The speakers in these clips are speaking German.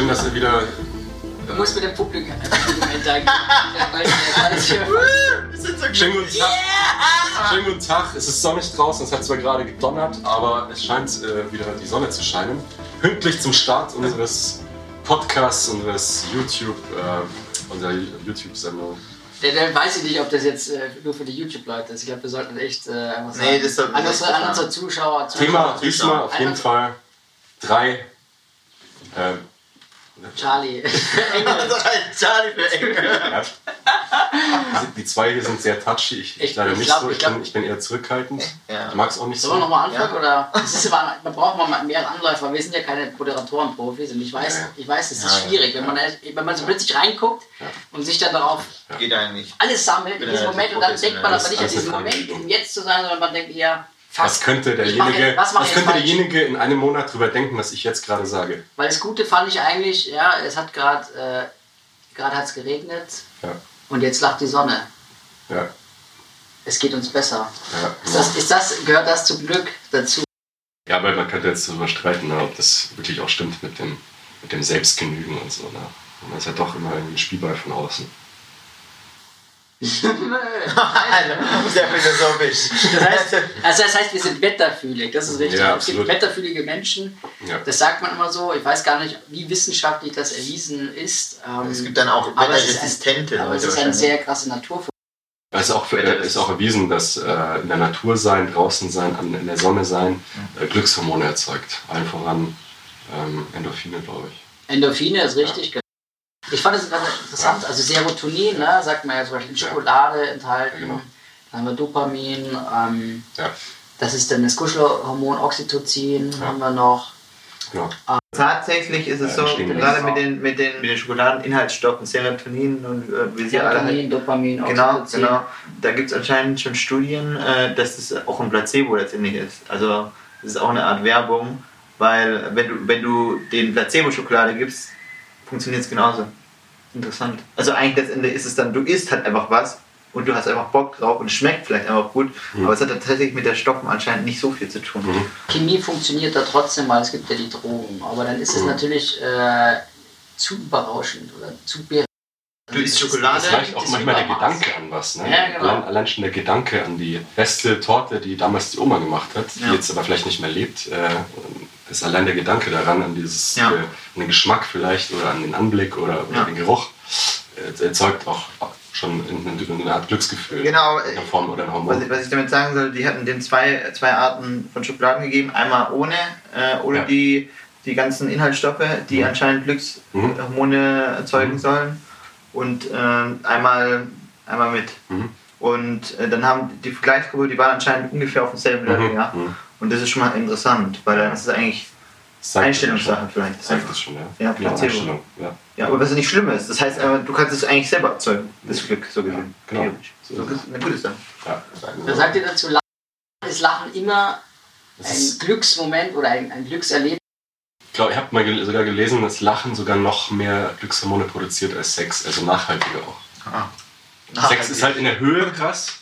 schön, dass ihr wieder. Du musst mit dem Publikum interagieren. Schönen guten Tag. Schönen guten Tag. Es ist sonnig draußen, es hat zwar gerade gedonnert, aber es scheint äh, wieder die Sonne zu scheinen. Pünktlich zum Start unseres Podcasts, unseres YouTube, äh, unserer YouTube-Sendung. Der, der weiß ich nicht, ob das jetzt äh, nur für die YouTube-Leute ist. Ich glaube, wir sollten echt äh, einfach sagen, Nee, das an, unsere, an unsere Zuschauer, Thema Zuschauer diesmal auf jeden Einfach- Fall drei. Äh, Charlie. Charlie für Ecke. ja. Die zwei hier sind sehr touchy. Ich, ich Ich- leider ich nicht glaub- so. Ich, glaub- bin, ich bin eher zurückhaltend. Ja. Ich mag es auch nicht Sollen wir so. nochmal anfangen? Ja. Oder? Ist man braucht mal mehr Anläufer. Wir sind ja keine Moderatoren-Profis und ich weiß, Ja, ich weiß, es ist Ja, ja. schwierig, wenn man, wenn man so plötzlich reinguckt Ja. und sich dann darauf Geht eigentlich. alles sammelt in diesem Moment und dann denkt man aber nicht an diesen Moment, im Jetzt zu sein, sondern man denkt eher, fuck, Was könnte derjenige, was was könnte falsch? derjenige in einem Monat drüber denken, was ich jetzt gerade sage? Weil das Gute fand ich eigentlich, ja, es hat gerade, äh, gerade hat es geregnet Ja, und jetzt lacht die Sonne. ja, Es geht uns besser. ja. Ist das, ist das, gehört das zum Glück dazu? Ja, aber man könnte jetzt darüber streiten, ne, ob das wirklich auch stimmt mit dem, mit dem Selbstgenügen und so. Ne? Man ist ja doch immer ein Spielball von außen. Sehr philosophisch. Das heißt, also das heißt, wir sind wetterfühlig, das ist richtig. Ja, es gibt wetterfühlige Menschen, Ja. das sagt man immer so. Ich weiß gar nicht, wie wissenschaftlich das erwiesen ist. Ähm, Es gibt dann auch aber es ist ein- wetterresistente aber es Leute ist eine wahrscheinlich. sehr krasse Natur. Es ist auch, für, äh, ist auch erwiesen, dass äh, in der Natur sein, draußen sein, an, in der Sonne sein, äh, Glückshormone erzeugt. Allen voran ähm, Endorphine, glaube ich. Endorphine ist richtig. Genau. Ich fand es ganz interessant, also Serotonin, ne, sagt man ja zum Beispiel in Ja. Schokolade enthalten. Genau. Dann haben wir Dopamin, ähm, Ja, das ist dann das Kuschelhormon Oxytocin, Ja. haben wir noch. genau. Tatsächlich ist es Ja, so, gerade mit den, mit, den, mit den Schokoladeninhaltsstoffen, Serotonin und äh, wie sie alle Serotonin, Dopamin, Genau, Oxytocin. genau. Da gibt es anscheinend schon Studien, äh, dass es auch ein Placebo letztendlich ist. Also das ist auch eine Art Werbung, weil wenn du, wenn du den Placebo-Schokolade gibst, funktioniert es genauso. Interessant. Also eigentlich letztendlich ist es dann, du isst halt einfach was und du hast einfach Bock drauf und es schmeckt vielleicht einfach gut, Mhm. aber es hat tatsächlich mit der Stoffen anscheinend nicht so viel zu tun. Mhm. Chemie funktioniert da trotzdem, weil es gibt ja die Drogen. Aber dann ist es Mhm. natürlich äh, zu berauschend oder zu be Du isst Schokolade, Das reicht auch das manchmal der. Gedanke an was. Ne? Ja, genau. allein, allein schon der Gedanke an die beste Torte, die damals die Oma gemacht hat, die Ja. jetzt aber vielleicht nicht mehr lebt. Äh, ist allein der Gedanke daran, an dieses Ja. äh, an den Geschmack vielleicht oder an den Anblick oder, oder Ja. den Geruch, äh, erzeugt auch schon eine, eine Art Glücksgefühl. Genau, In der Form oder Was Hormon. ich, was ich damit sagen soll, die hatten den zwei, zwei Arten von Schokoladen gegeben. Einmal ohne, äh, ohne Ja. die, die ganzen Inhaltsstoffe, die Mhm. anscheinend Glückshormone erzeugen Mhm. sollen. Und ähm, einmal, einmal mit. Mhm. Und äh, dann haben die Vergleichsgruppe, die waren anscheinend ungefähr auf demselben Level, Mhm. ja. Und das ist schon mal interessant, weil dann ist es eigentlich zeigt Einstellungssache vielleicht. Das zeigt das schon, ja. Ja, Genau, Placebo. Einstellung, ja. Ja, aber was nicht schlimm ist. Das heißt, äh, du kannst es eigentlich selber erzeugen, das Glück, so gesehen. genau. Theoretisch. So So ist eine gute Sache. Ja. Da sagt ihr dazu, Lachen ist Lachen immer ein ist, Glücksmoment oder ein, ein Glückserlebnis. ich glaube, ich habe mal gel- sogar gelesen, dass Lachen sogar noch mehr Glückshormone produziert als Sex, also nachhaltiger auch. Ah. Sex ist halt in der Höhe krass.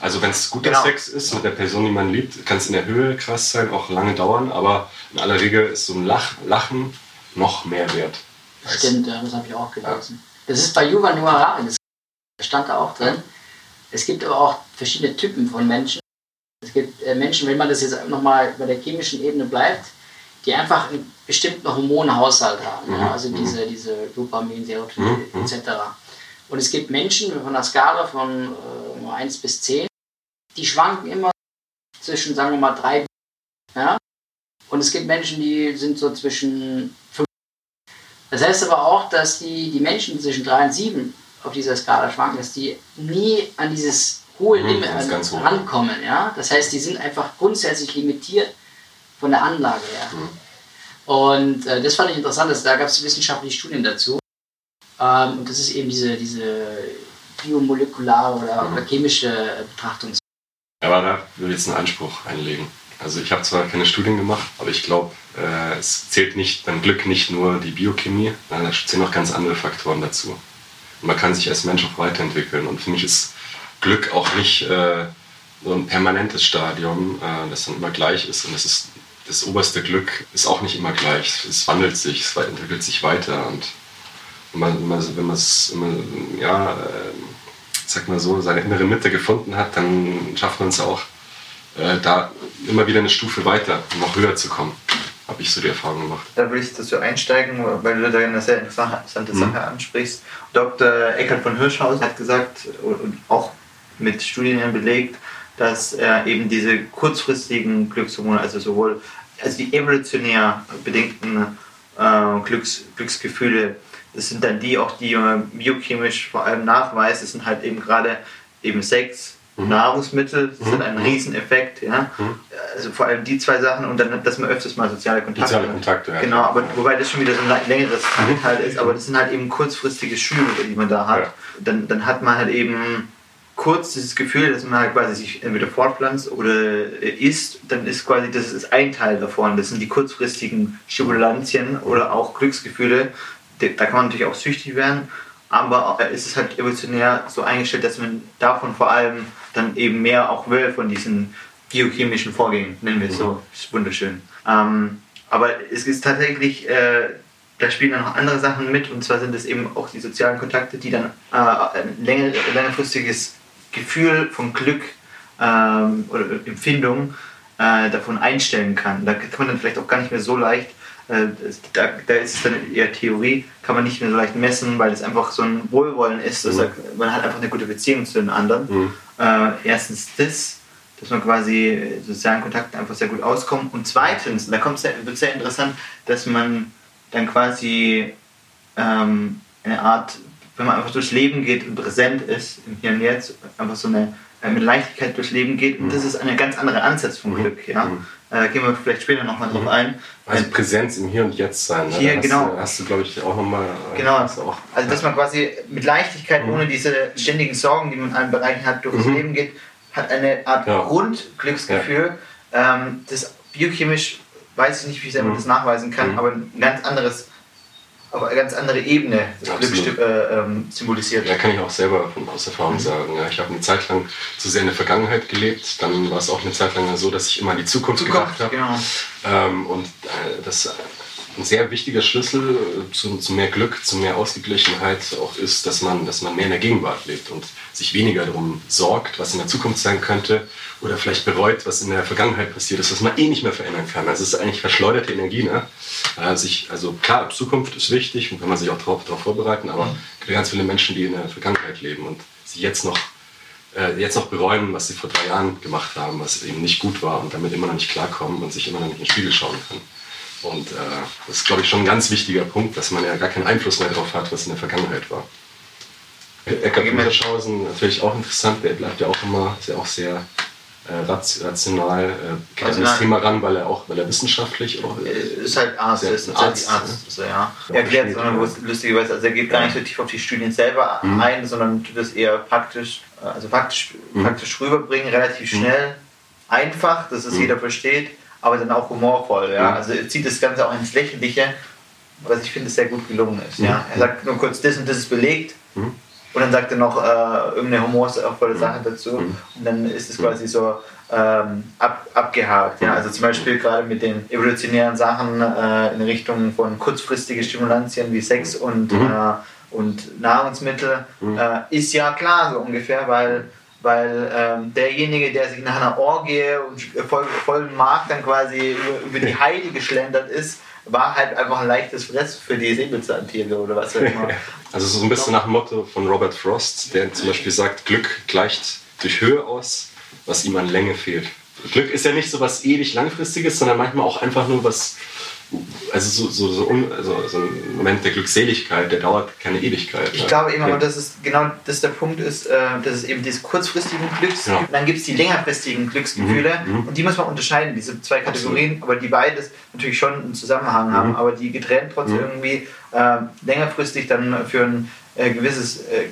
Also wenn es guter Genau. Sex ist mit der Person, die man liebt, kann es in der Höhe krass sein, auch lange dauern, aber in aller Regel ist so ein Lach, Lachen noch mehr wert. Stimmt, ja, das habe ich auch gelesen. Das ist bei Yuval Noah Harari, das stand da auch drin. Es gibt aber auch verschiedene Typen von Menschen. Es gibt äh, Menschen, wenn man das jetzt nochmal bei der chemischen Ebene bleibt, die einfach einen bestimmten Hormonhaushalt haben. Mhm, Ja, also mhm. diese, diese Dopamin, Serotonin mhm. etc. Und es gibt Menschen von einer Skala von äh, 1 bis 10, die schwanken immer zwischen, sagen wir mal, 3 ja? Und es gibt Menschen, die sind so zwischen 5 das heißt aber auch, dass die, die Menschen zwischen 3 und 7 auf dieser Skala schwanken, dass die nie an dieses hohe Mhm, Limit hoch. rankommen. Ja? Das heißt, die sind einfach grundsätzlich limitiert von der Anlage her. Mhm. Und äh, das fand ich interessant, dass, da gab es wissenschaftliche Studien dazu. Ähm, und das ist eben diese, diese biomolekulare oder, Mhm. oder chemische äh, Betrachtung. Aber da will ich jetzt einen Anspruch einlegen. Also ich habe zwar keine Studien gemacht, aber ich glaube, äh, es zählt nicht beim Glück nicht nur die Biochemie, nein, da zählen noch ganz andere Faktoren dazu. Und man kann sich als Mensch auch weiterentwickeln. Und für mich ist Glück auch nicht äh, so ein permanentes Stadium, äh, das dann immer gleich ist. Und das ist das oberste Glück ist auch nicht immer gleich. Es wandelt sich, es entwickelt sich weiter und wenn man, wenn man es, ja, sag mal so, seine innere Mitte gefunden hat, dann schafft man es auch, äh, da immer wieder eine Stufe weiter, noch höher zu kommen. Habe ich so die Erfahrung gemacht. Da will ich dazu einsteigen, weil du da eine sehr interessante Sache mhm. ansprichst. Dr. Eckhard von Hirschhausen hat gesagt und auch mit Studien belegt, dass er eben diese kurzfristigen Glückshormone, also sowohl also die evolutionär bedingten äh, Glücks, Glücksgefühle, das sind dann die auch, die man biochemisch vor allem nachweist. Das sind halt eben gerade eben Sex, mhm. Nahrungsmittel, das mhm. sind ein Rieseneffekt. Ja? Mhm. Also vor allem die zwei Sachen und dann, dass man öfters mal soziale Kontakte Soziale Kontakte, ja. Genau, aber wobei das schon wieder so ein längeres mhm. Teil ist, aber das sind halt eben kurzfristige Schübe, die man da hat. Ja. Dann, dann hat man halt eben kurz dieses Gefühl, dass man halt quasi sich entweder fortpflanzt oder isst, dann ist quasi das ist ein Teil davon. Das sind die kurzfristigen Stimulantien oder auch Glücksgefühle, da kann man natürlich auch süchtig werden, aber es ist halt evolutionär so eingestellt, dass man davon vor allem dann eben mehr auch will von diesen biochemischen Vorgängen, nennen wir es so. Das ist wunderschön. Ähm, aber es ist tatsächlich, äh, da spielen dann noch andere Sachen mit und zwar sind es eben auch die sozialen Kontakte, die dann äh, ein länger, längerfristiges Gefühl von Glück ähm, oder Empfindung äh, davon einstellen kann. Da kann man dann vielleicht auch gar nicht mehr so leicht äh, da, da, ist es dann eher Theorie, kann man nicht mehr so leicht messen, weil es einfach so ein Wohlwollen ist. Mhm. man hat einfach eine gute Beziehung zu den anderen. Mhm. Äh, erstens das, dass man quasi sozialen Kontakten einfach sehr gut auskommt. Und zweitens, da kommt sehr, wird sehr interessant, dass man dann quasi ähm, eine Art, wenn man einfach durchs Leben geht und präsent ist, im Hier und Jetzt, einfach so eine äh, mit Leichtigkeit durchs Leben geht. Und mhm. das ist eine ganz andere Ansatz vom mhm. Glück. Ja? Mhm. Äh, gehen wir vielleicht später nochmal drauf ein. Also Präsenz im Hier und Jetzt sein. Ne? Hier, hast genau. Du, hast du, glaube ich, auch nochmal. Äh, genau. Auch, also, dass man quasi mit Leichtigkeit, mhm. ohne diese ständigen Sorgen, die man in allen Bereichen hat, durchs mhm. Leben geht, hat eine Art ja. Grundglücksgefühl. Ja. Ähm, das biochemisch weiß ich nicht, wie ich selber mhm. das nachweisen kann, mhm. aber ein ganz anderes auf eine ganz andere Ebene Glück äh, ähm, symbolisiert. Ja, kann ich auch selber von aus Erfahrung mhm. sagen. Ja, ich habe eine Zeit lang zu sehr in der Vergangenheit gelebt. Dann war es auch eine Zeit lang so, dass ich immer an die Zukunft, Zukunft gedacht habe. Genau. Ähm, und äh, das ein sehr wichtiger Schlüssel zu, zu, mehr Glück, zu mehr Ausgeglichenheit auch ist, dass man, dass man mehr in der Gegenwart lebt und sich weniger darum sorgt, was in der Zukunft sein könnte oder vielleicht bereut, was in der Vergangenheit passiert ist, was man eh nicht mehr verändern kann. Also es ist eigentlich verschleuderte Energie. Ne? Also, ich, also klar, Zukunft ist wichtig und kann man sich auch darauf vorbereiten, aber mhm. es gibt ganz viele Menschen, die in der Vergangenheit leben und sie jetzt noch, äh, jetzt noch bereuen, was sie vor drei Jahren gemacht haben, was eben nicht gut war und damit immer noch nicht klarkommen und sich immer noch nicht in den Spiegel schauen können. Und äh, das ist, glaube ich, schon ein ganz wichtiger Punkt, dass man ja gar keinen Einfluss mehr darauf hat, was in der Vergangenheit war. Eckart von Hirschhausen, natürlich auch interessant, der bleibt ja auch immer, ist ja auch sehr äh, rational, äh, geht also an das Thema ran, weil er auch, weil er wissenschaftlich auch äh, ist halt Arzt, ist ein Arzt, Arzt so, ja. Er erklärt, sondern lustigerweise, also er geht gar nicht so tief auf die Studien selber mhm. ein, sondern tut das eher praktisch, also praktisch, mhm. praktisch rüberbringen, relativ mhm. schnell, mhm. einfach, dass es mhm. jeder versteht aber dann auch humorvoll. Ja? Mhm. Also er zieht das Ganze auch ins Lächerliche, was ich finde sehr gut gelungen ist. Ja? Mhm. Er sagt nur kurz, das und das ist belegt. Mhm. Und dann sagt er noch äh, irgendeine humorvolle Sache dazu. Und dann ist es quasi so ähm, ab, abgehakt. Ja? Also zum Beispiel gerade mit den evolutionären Sachen äh, in Richtung von kurzfristigen Stimulantien wie Sex und, äh, und Nahrungsmittel äh, ist ja klar so ungefähr, weil weil ähm, derjenige, der sich nach einer Orgie und voll, vollen Markt dann quasi über, über die Heide geschlendert ist, war halt einfach ein leichtes Fress für die Säbelzahntiere oder was auch immer. Also so ein bisschen nach dem Motto von Robert Frost, der zum Beispiel sagt, Glück gleicht durch Höhe aus, was ihm an Länge fehlt. Glück ist ja nicht so was ewig langfristiges, sondern manchmal auch einfach nur was also so, so, so, un, also so, ein Moment der Glückseligkeit, der dauert keine Ewigkeit. Ich glaube eben, ja. dass es genau das der Punkt ist, äh, dass es eben diese kurzfristigen Glücks ja. dann gibt es die längerfristigen Glücksgefühle mhm. mhm. und die muss man unterscheiden, diese zwei Kategorien, Absolut. aber die beides natürlich schon einen Zusammenhang mhm. haben, aber die getrennt trotzdem mhm. irgendwie äh, längerfristig dann für ein äh, gewisses äh,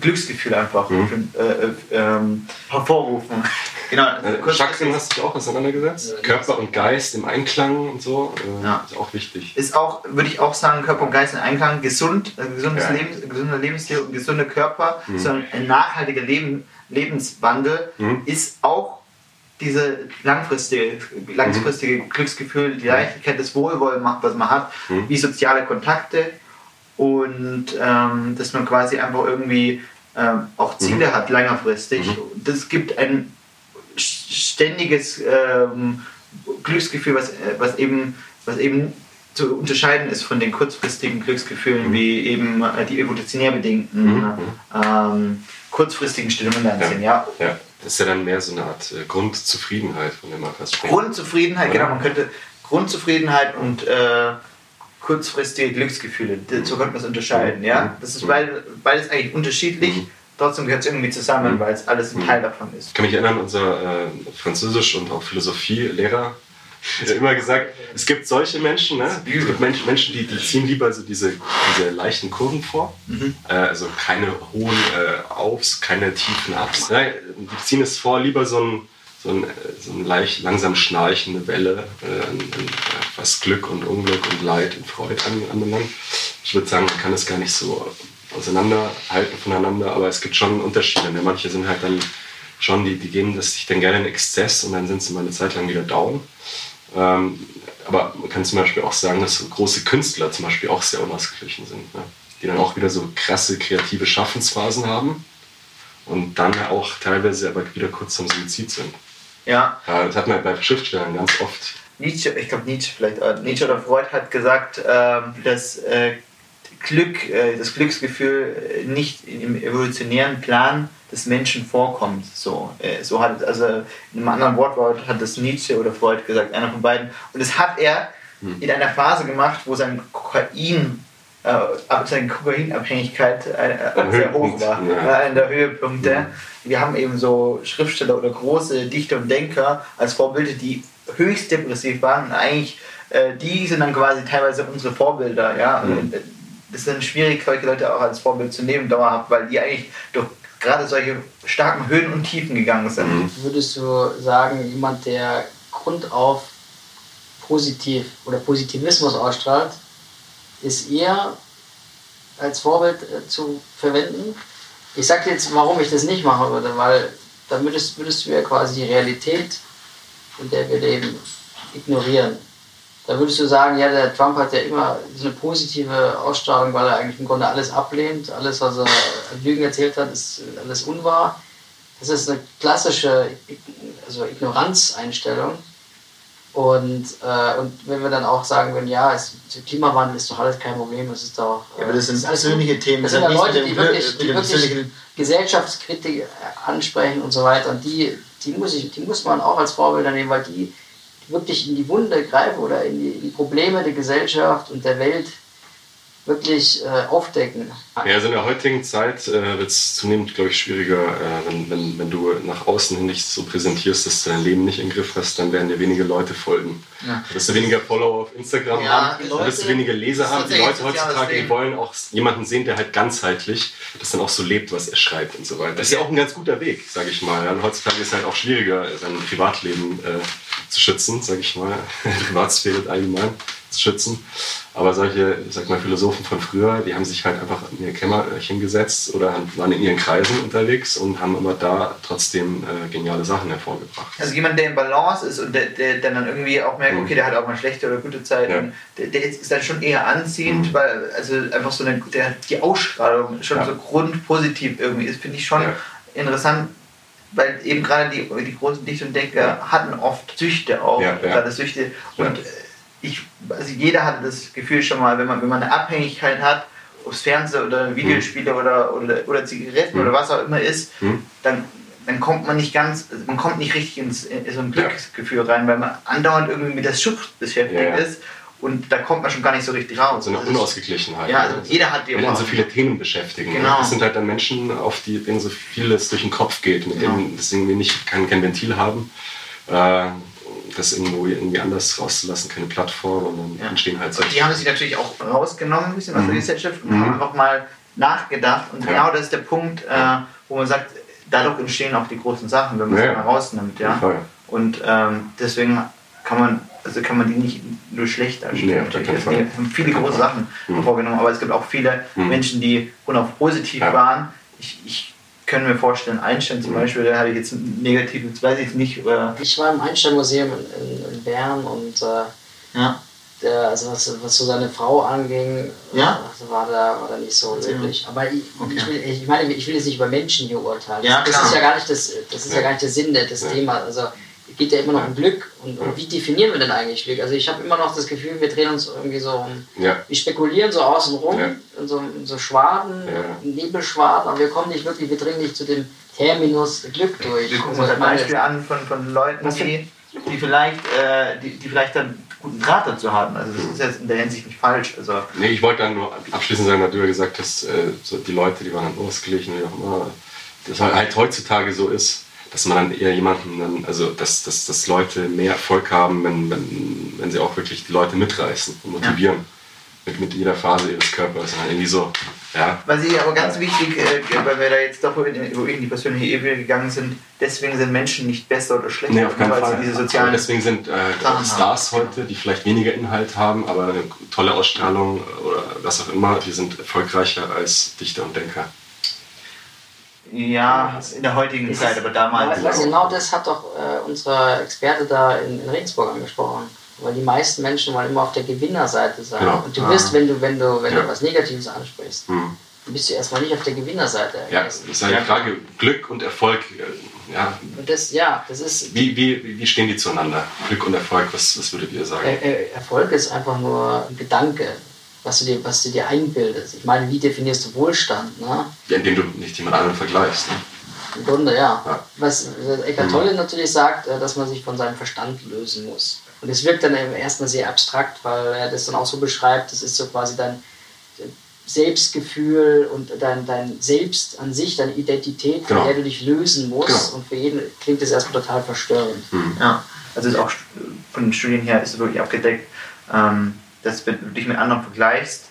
Glücksgefühl einfach mhm. äh, ähm, hervorrufen. genau. Also Chakren hast du dich auch auseinandergesetzt. Körper und Geist im Einklang und so. Äh, ja. Ist auch wichtig. Ist auch, würde ich auch sagen, Körper und Geist im Einklang. Gesund, äh, gesundes ja. Leben, gesunder Lebensstil und gesunder Körper, mhm. sondern ein nachhaltiger Leben, Lebenswandel mhm. ist auch diese langfristige, langfristige Mhm. Glücksgefühl, die Leichtigkeit, das Wohlwollen macht, was man hat, Mhm. wie soziale Kontakte und ähm, dass man quasi einfach irgendwie ähm, auch Ziele hat, längerfristig. Mhm. Das gibt ein ständiges ähm, Glücksgefühl, was, äh, was, eben, was eben zu unterscheiden ist von den kurzfristigen Glücksgefühlen, wie eben äh, die evolutionär bedingten Mhm. ähm, kurzfristigen Stimulanzien. Ja. Ja, das ist ja dann mehr so eine Art äh, Grundzufriedenheit, von der man fast spricht. Grundzufriedenheit, Ja. genau, man könnte Grundzufriedenheit und äh, kurzfristige Glücksgefühle, d- so könnte man es unterscheiden. Ja? Das ist Mhm. beid- beides eigentlich unterschiedlich, Mhm. Trotzdem gehört es irgendwie zusammen, Mhm. weil es alles ein Mhm. Teil davon ist. Ich kann mich erinnern, unser äh, Französisch- und auch Philosophie-Lehrer hat immer gesagt, es gibt solche Menschen, ne? es gibt Menschen, Menschen die, die ziehen lieber so diese, diese leichten Kurven vor, Mhm. äh, also keine hohen äh, Aufs, keine tiefen Ups. Ne? Die ziehen es vor, lieber so ein, so ein, so ein leicht langsam schnarchende Welle, äh, äh, was Glück und Unglück und Leid und Freude an, anbelangt. Ich würde sagen, man kann es gar nicht so auseinanderhalten voneinander, aber es gibt schon Unterschiede. Ne? Manche sind halt dann schon, die, die gehen das sich dann gerne in Exzess und dann sind sie mal eine Zeit lang wieder down. Ähm, aber man kann zum Beispiel auch sagen, dass große Künstler zum Beispiel auch sehr unausgeglichen sind. Ne? Die dann auch wieder so krasse kreative Schaffensphasen haben und dann auch teilweise aber wieder kurz zum Suizid sind. Ja, Ja, das hat man bei Schriftstellern ganz oft. Nietzsche, ich glaube Nietzsche vielleicht, Nietzsche oder Freud hat gesagt, ähm, dass äh, Glück, äh, das Glücksgefühl äh, nicht im evolutionären Plan des Menschen vorkommt. So, äh, so hat also in einem anderen Wortlaut hat das Nietzsche oder Freud gesagt, einer von beiden. Und das hat er in einer Phase gemacht, wo sein Kokain, äh, seine Kokainabhängigkeit äh, sehr hoch war, ja. äh, in der Höhepunkte. Wir haben eben so Schriftsteller oder große Dichter und Denker als Vorbilder, die höchst depressiv waren und eigentlich äh, die sind dann quasi teilweise unsere Vorbilder, ja. Mhm. Ist dann schwierig, solche Leute auch als Vorbild zu nehmen, dauerhaft, weil die eigentlich durch gerade solche starken Höhen und Tiefen gegangen sind. Mhm. Würdest du sagen, jemand, der grundauf positiv oder Positivismus ausstrahlt, ist eher als Vorbild äh, zu verwenden? Ich sag dir jetzt, warum ich das nicht machen würde, weil dann würdest, würdest du ja quasi die Realität, in der wir leben, ignorieren. Da würdest du sagen, ja, der Trump hat ja immer so eine positive Ausstrahlung, weil er eigentlich im Grunde alles ablehnt. Alles, was er an Lügen erzählt hat, ist alles unwahr. Das ist eine klassische also Ignoranzeinstellung. Und, äh, und wenn wir dann auch sagen würden, ja, es, der Klimawandel ist doch alles kein Problem, es ist doch. Ja, aber das sind ist alles persönliche Themen. Das das sind ja Leute, die wirklich, die wirklich Gesellschaftskritik äh, ansprechen und so weiter. Und die, die, muss ich, die muss man auch als Vorbilder nehmen, weil die wirklich in die Wunde greifen oder in die, in die Probleme der Gesellschaft und der Welt wirklich äh, aufdecken. Ja, also in der heutigen Zeit äh, wird es zunehmend, glaube ich, schwieriger, äh, wenn, wenn, wenn du nach außen hin nicht so präsentierst, dass du dein Leben nicht im Griff hast, dann werden dir wenige Leute folgen. Ja. Du wirst du weniger Follower auf Instagram Ja, haben, dann wirst du Leute- weniger Leser haben. Die Leute heutzutage, die wollen auch jemanden sehen, der halt ganzheitlich das dann auch so lebt, was er schreibt und so weiter. Das ist ja auch ein ganz guter Weg, sage ich mal. Und heutzutage ist es halt auch schwieriger, sein Privatleben äh, zu schützen, sage ich mal, Privatsphäre allgemein zu schützen. Aber solche, ich sag mal, Philosophen von früher, die haben sich halt einfach in ihr Kämmerchen gesetzt oder waren in ihren Kreisen unterwegs und haben immer da trotzdem äh, geniale Sachen hervorgebracht. Also jemand, der in Balance ist und der, der, der dann irgendwie auch merkt, Mhm. okay, der hat auch mal schlechte oder gute Zeiten, Ja. der, der ist dann schon eher anziehend, Mhm. weil also einfach so eine, der, die Ausstrahlung schon Ja. so grundpositiv irgendwie ist, finde ich schon Ja. interessant, weil eben gerade die, die großen Dichter und Denker hatten oft Süchte auch, Ja, ja. gerade Süchte und äh, ich, also jeder hatte das Gefühl schon mal, wenn man, wenn man eine Abhängigkeit hat, aufs Fernsehen oder Videospiele oder, oder, oder Zigaretten Mhm. oder was auch immer ist, Mhm. dann, dann kommt man nicht ganz, man kommt nicht richtig ins, in so ein Glücksgefühl rein, weil man andauernd irgendwie mit der Sucht beschäftigt ist und da kommt man schon gar nicht so richtig raus. So eine Also, Unausgeglichenheit. Ja, also jeder hat die Wenn auch. so viele Themen beschäftigen. Genau. Das sind halt dann Menschen, auf die, denen so vieles durch den Kopf geht, mit Genau. denen das irgendwie nicht, kein, kein Ventil haben, äh, das irgendwo irgendwie anders rauszulassen, keine Plattform und dann Ja. entstehen halt solche. die haben sich natürlich auch rausgenommen ein bisschen aus der Mhm. Gesellschaft und Mhm. haben einfach mal nachgedacht und Ja. genau das ist der Punkt, äh, wo man sagt, dadurch entstehen auch die großen Sachen, wenn man sie ja. mal rausnimmt. Ja? Und ähm, deswegen kann man, also kann man die nicht nur schlecht Nee, darstellen. Fall. haben viele große. Sachen Mhm. vorgenommen, aber es gibt auch viele Mhm. Menschen, die unauf positiv Ja. waren. Ich, ich können wir vorstellen, Einstein zum Beispiel, der hatte jetzt ein negatives, weiß ich nicht. Oder Ich war im Einstein-Museum in, in, in Bern und äh, ja. der, also was, was so seine Frau anging, Ja. äh, war, da, war da nicht so löblich. Aber ich, Okay. ich, will, ich meine, ich will jetzt nicht über Menschen hier urteilen. Ja, das, ist ja gar nicht das, das ist ja Ja. gar nicht der Sinn des Ja. Themas. Also geht ja immer noch um Glück. Und, und wie definieren wir denn eigentlich Glück? Also ich habe immer noch das Gefühl, wir drehen uns irgendwie so um. Ja, Wir spekulieren so außen rum, Ja. in, so, in so Schwaden, Ja. Nebelschwaden, aber wir kommen nicht wirklich, wir dringen nicht zu dem Terminus Glück durch. Wir gucken uns ich ein Beispiel an von, von Leuten, die, die, vielleicht, äh, die, die vielleicht dann guten Draht dazu haben. Also das ist jetzt in der Hinsicht nicht falsch. Also Nee, ich wollte dann nur abschließend sagen, weil du ja gesagt hast, äh, so die Leute, die waren dann ausgeglichen, wie auch immer, dass halt heutzutage so ist, dass man dann eher jemanden, dann, also dass, dass, dass Leute mehr Erfolg haben, wenn, wenn, wenn sie auch wirklich die Leute mitreißen und motivieren. Mit, mit jeder Phase ihres Körpers. Und dann irgendwie so, ja, Was ich aber ganz wichtig, äh, weil wir da jetzt doch in, in die persönliche Ebene gegangen sind, deswegen sind Menschen nicht besser oder schlechter, Nee, auf keinen Fall. diese sozialen. deswegen sind äh, Stars heute, die vielleicht weniger Inhalt haben, aber eine tolle Ausstrahlung oder was auch immer, die sind erfolgreicher als Dichter und Denker. Ja, in der heutigen Das Zeit, ist- aber damals. Ja, also genau das hat doch äh, unser Experte da in, in Regensburg angesprochen. Weil die meisten Menschen wollen immer auf der Gewinnerseite sein. Genau. Und du Ah. wirst, wenn du, wenn du, wenn Ja. du was Negatives ansprichst, Hm. dann bist du erstmal nicht auf der Gewinnerseite. Ja, es ist ja die Frage, Glück und Erfolg, äh, ja, Und das, ja, das ist. wie, wie, wie stehen die zueinander? Glück und Erfolg, was, was würdet ihr sagen? Äh, äh, Erfolg ist einfach nur ein Gedanke, was du dir, was du dir einbildest. Ich meine, wie definierst du Wohlstand? Ne? Ja, indem du nicht jemand anderen vergleichst. Ne? Im Grunde, ja. Ja. Was Eckart Tolle natürlich sagt, äh, dass man sich von seinem Verstand lösen muss. Und es wirkt dann erstmal sehr abstrakt, weil er das dann auch so beschreibt, das ist so quasi dein Selbstgefühl und dein, dein Selbst an sich, deine Identität, von Genau. der du dich lösen musst. Genau. Und für jeden klingt das erstmal total verstörend. Ja, also ist auch von den Studien her ist es wirklich abgedeckt, ähm, dass wenn du dich mit anderen vergleichst,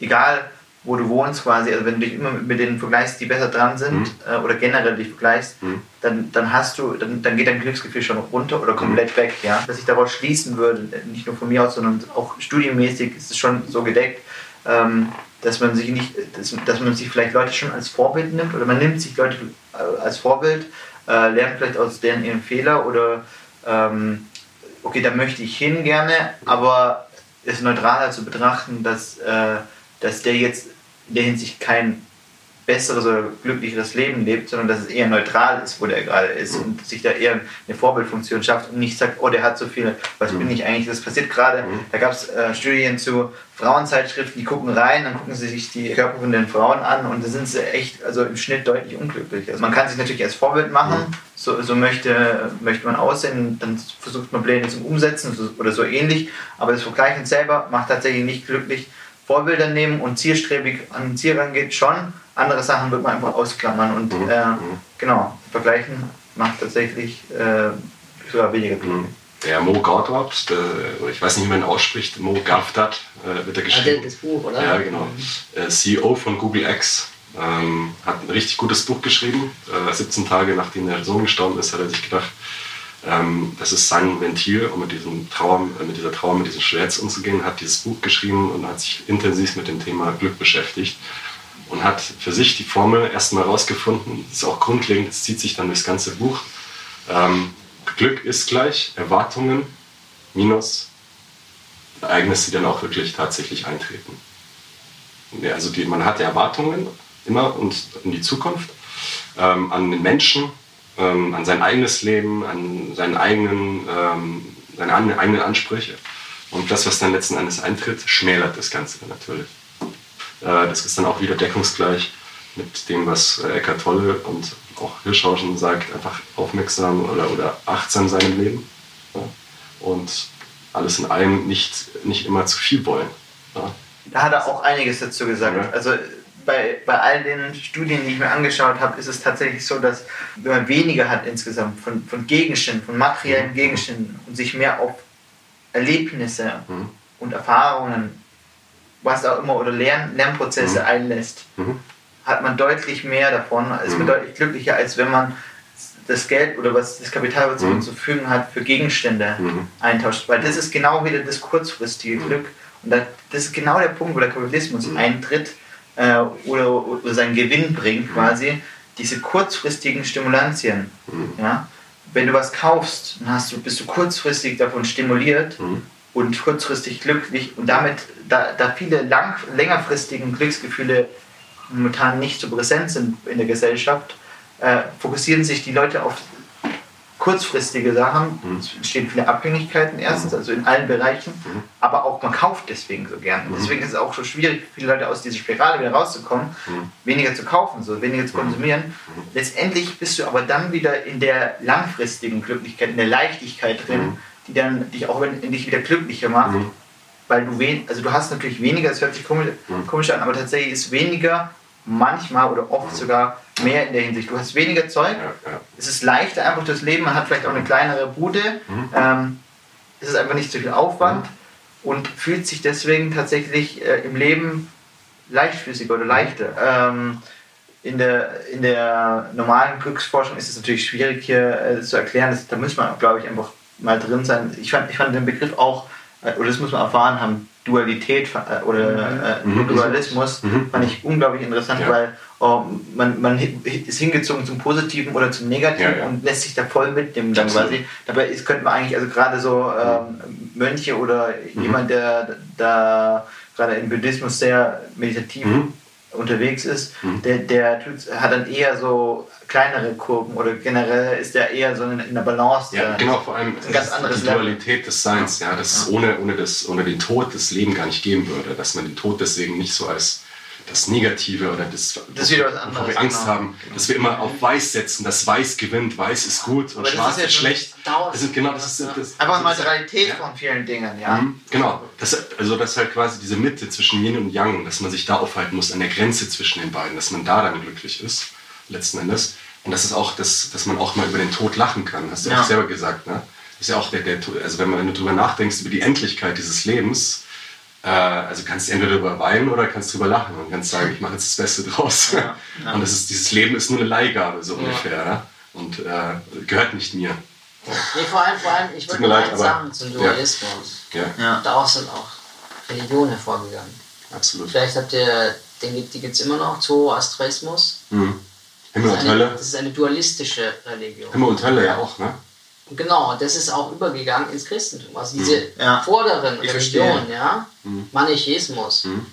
egal wo du wohnst quasi, also wenn du dich immer mit denen vergleichst, die besser dran sind Mhm. äh, oder generell dich vergleichst, Mhm. dann, dann hast du, dann, dann geht dein Glücksgefühl schon runter oder komplett weg, ja. Dass ich daraus schließen würde, nicht nur von mir aus, sondern auch studienmäßig ist es schon so gedeckt, ähm, dass man sich nicht, dass, dass man sich vielleicht Leute schon als Vorbild nimmt oder man nimmt sich Leute äh, als Vorbild, äh, lernt vielleicht aus deren ihren Fehler oder ähm, okay, da möchte ich hin gerne, aber es neutraler zu betrachten, dass, äh, dass der jetzt in der Hinsicht kein besseres oder glücklicheres Leben lebt, sondern dass es eher neutral ist, wo der gerade ist und sich da eher eine Vorbildfunktion schafft und nicht sagt, oh, der hat so viel, was bin ich eigentlich? Das passiert gerade. Da gab es äh, Studien zu Frauenzeitschriften, die gucken rein, dann gucken sie sich die Körper von den Frauen an und da sind sie echt, also im Schnitt deutlich unglücklich. Also man kann sich natürlich als Vorbild machen, so, so möchte, möchte man aussehen, dann versucht man Pläne zum Umsetzen oder so ähnlich, aber das Vergleichen selber macht tatsächlich nicht glücklich. Vorbilder nehmen und zielstrebig an ein Ziel rangeht, schon. Andere Sachen wird man einfach ausklammern und Mhm. äh, Mhm. genau, vergleichen macht tatsächlich äh, sogar weniger glücklich. Der Mo oder ich weiß nicht, wie man ihn ausspricht, Mo Gawdat äh, wird er Ah, geschrieben. das Buch, oder? Ja, genau. Äh, CEO von Google X ähm, hat ein richtig gutes Buch geschrieben. Äh, 17 Tage nachdem der Sohn gestorben ist, hat er sich gedacht, ähm, das ist sein Ventil, um mit diesem Trauer, äh, mit dieser Trauer, mit diesem Schmerz umzugehen, hat dieses Buch geschrieben und hat sich intensiv mit dem Thema Glück beschäftigt und hat für sich die Formel erstmal rausgefunden. Das ist auch grundlegend, das zieht sich dann durchs ganze Buch. Ähm, Glück ist gleich Erwartungen minus Ereignisse, die dann auch wirklich tatsächlich eintreten. Also die, man hat Erwartungen immer und in die Zukunft, ähm, an den Menschen, ähm, an sein eigenes Leben, an seinen eigenen, ähm, seine eigenen Ansprüche. Und das, was dann letzten Endes eintritt, schmälert das Ganze natürlich. Äh, das ist dann auch wieder deckungsgleich mit dem, was äh, Eckhart Tolle und auch Hirschhausen sagt, einfach aufmerksam oder, oder achtsam sein im Leben. Ja? Und alles in allem nicht, nicht immer zu viel wollen. Ja? Da hat er auch einiges dazu gesagt. Ja. Also bei, bei all den Studien, die ich mir angeschaut habe, ist es tatsächlich so, dass wenn man weniger hat insgesamt von, von Gegenständen, von materiellen Gegenständen und sich mehr auf Erlebnisse Mhm. und Erfahrungen, was auch immer, oder Lern, Lernprozesse Mhm. einlässt, Mhm. hat man deutlich mehr davon, ist man Mhm. deutlich glücklicher, als wenn man das Geld oder was das Kapital, was man Mhm. zur Verfügung hat, für Gegenstände Mhm. eintauscht. Weil das ist genau wieder das kurzfristige Glück. Und da, das ist genau der Punkt, wo der Kapitalismus eintritt äh, oder, oder seinen Gewinn bringt quasi. diese kurzfristigen Stimulantien, ja, wenn du was kaufst, dann hast du, bist du kurzfristig davon stimuliert Mhm. Und kurzfristig glücklich und damit, da, da viele lang, längerfristigen Glücksgefühle momentan nicht so präsent sind in der Gesellschaft, äh, fokussieren sich die Leute auf kurzfristige Sachen. Mhm. Es entstehen viele Abhängigkeiten erstens, also in allen Bereichen, Mhm. aber auch man kauft deswegen so gern. Mhm. deswegen ist es auch so schwierig für viele Leute aus dieser Spirale wieder rauszukommen, Mhm. weniger zu kaufen, so weniger zu konsumieren. Letztendlich bist du aber dann wieder in der langfristigen Glücklichkeit, in der Leichtigkeit drin, Mhm. Die dann dich auch wenn, dich wieder glücklicher macht, Mhm. weil du wen, also du hast natürlich weniger, es hört sich komisch, Mhm. komisch an, aber tatsächlich ist weniger manchmal oder oft sogar mehr in der Hinsicht. Du hast weniger Zeug, Ja, ja. es ist leichter einfach das Leben, man hat vielleicht auch eine kleinere Bude, Mhm. ähm, es ist einfach nicht so viel Aufwand und fühlt sich deswegen tatsächlich äh, im Leben leichtfüßiger oder leichter. Ähm, in, der, in der normalen Glücksforschung ist es natürlich schwierig hier äh, zu erklären, das, da muss man, glaube ich, einfach mal drin sein. Ich fand, ich fand den Begriff auch, äh, oder das muss man erfahren haben, Dualität äh, oder äh, Mhm. Dualismus, Mhm. fand ich unglaublich interessant, Ja. weil oh, man, man ist hingezogen zum Positiven oder zum Negativen Ja, ja. und lässt sich da voll mitnehmen dann quasi. Dabei ist, könnte man eigentlich, also gerade so ähm, Mönche oder jemand, der da gerade im Buddhismus sehr meditativ Mhm. Unterwegs ist, Mhm. der, der tut, hat dann eher so kleinere Kurven oder generell ist der eher so in, der Balance. Ja, genau, vor allem ein ganz anderes die Level. Dualität des Seins, ja, dass es ohne, ohne, das, ohne den Tod das Leben gar nicht geben würde, dass man den Tod deswegen nicht so als das Negative oder das, Das wir Angst genau. haben, dass wir immer auf Weiß setzen, dass Weiß gewinnt, Weiß ist gut und Aber Schwarz ist ist schlecht. Das ist genau das ist das, Einfach das ist- Materialität ja. von vielen Dingen, ja. Mhm, Genau, das, also das ist halt quasi diese Mitte zwischen Yin und Yang, dass man sich da aufhalten muss, an der Grenze zwischen den beiden, dass man da dann glücklich ist, letzten Endes. Und das ist auch, das, dass man auch mal über den Tod lachen kann, hast du Ja. auch selber gesagt. Ne? Das ist ja auch der, der, also wenn, man, wenn du drüber nachdenkst, über die Endlichkeit dieses Lebens, also kannst du entweder darüber weinen oder kannst drüber lachen und kannst sagen, ich mache jetzt das Beste draus. Ja, ja. Und das ist, dieses Leben ist nur eine Leihgabe, so Ja. ungefähr. Ja? Und äh, gehört nicht mir. Nee, vor allem, vor allem, ich würde nur leid, eins aber- sagen zum ja. Dualismus. Ja, Ja. Daraus sind auch Religionen hervorgegangen. absolut. Vielleicht habt ihr, den, gibt- die gibt es immer noch, Zoroastrismus. Mhm. Himmel und eine, Hölle. das ist eine dualistische Religion. Himmel und Hölle ja auch, ne? Genau, das ist auch übergegangen ins Christentum. Also diese Ja. vorderen Ich Religionen, ja, Mhm. Manichäismus, Mhm.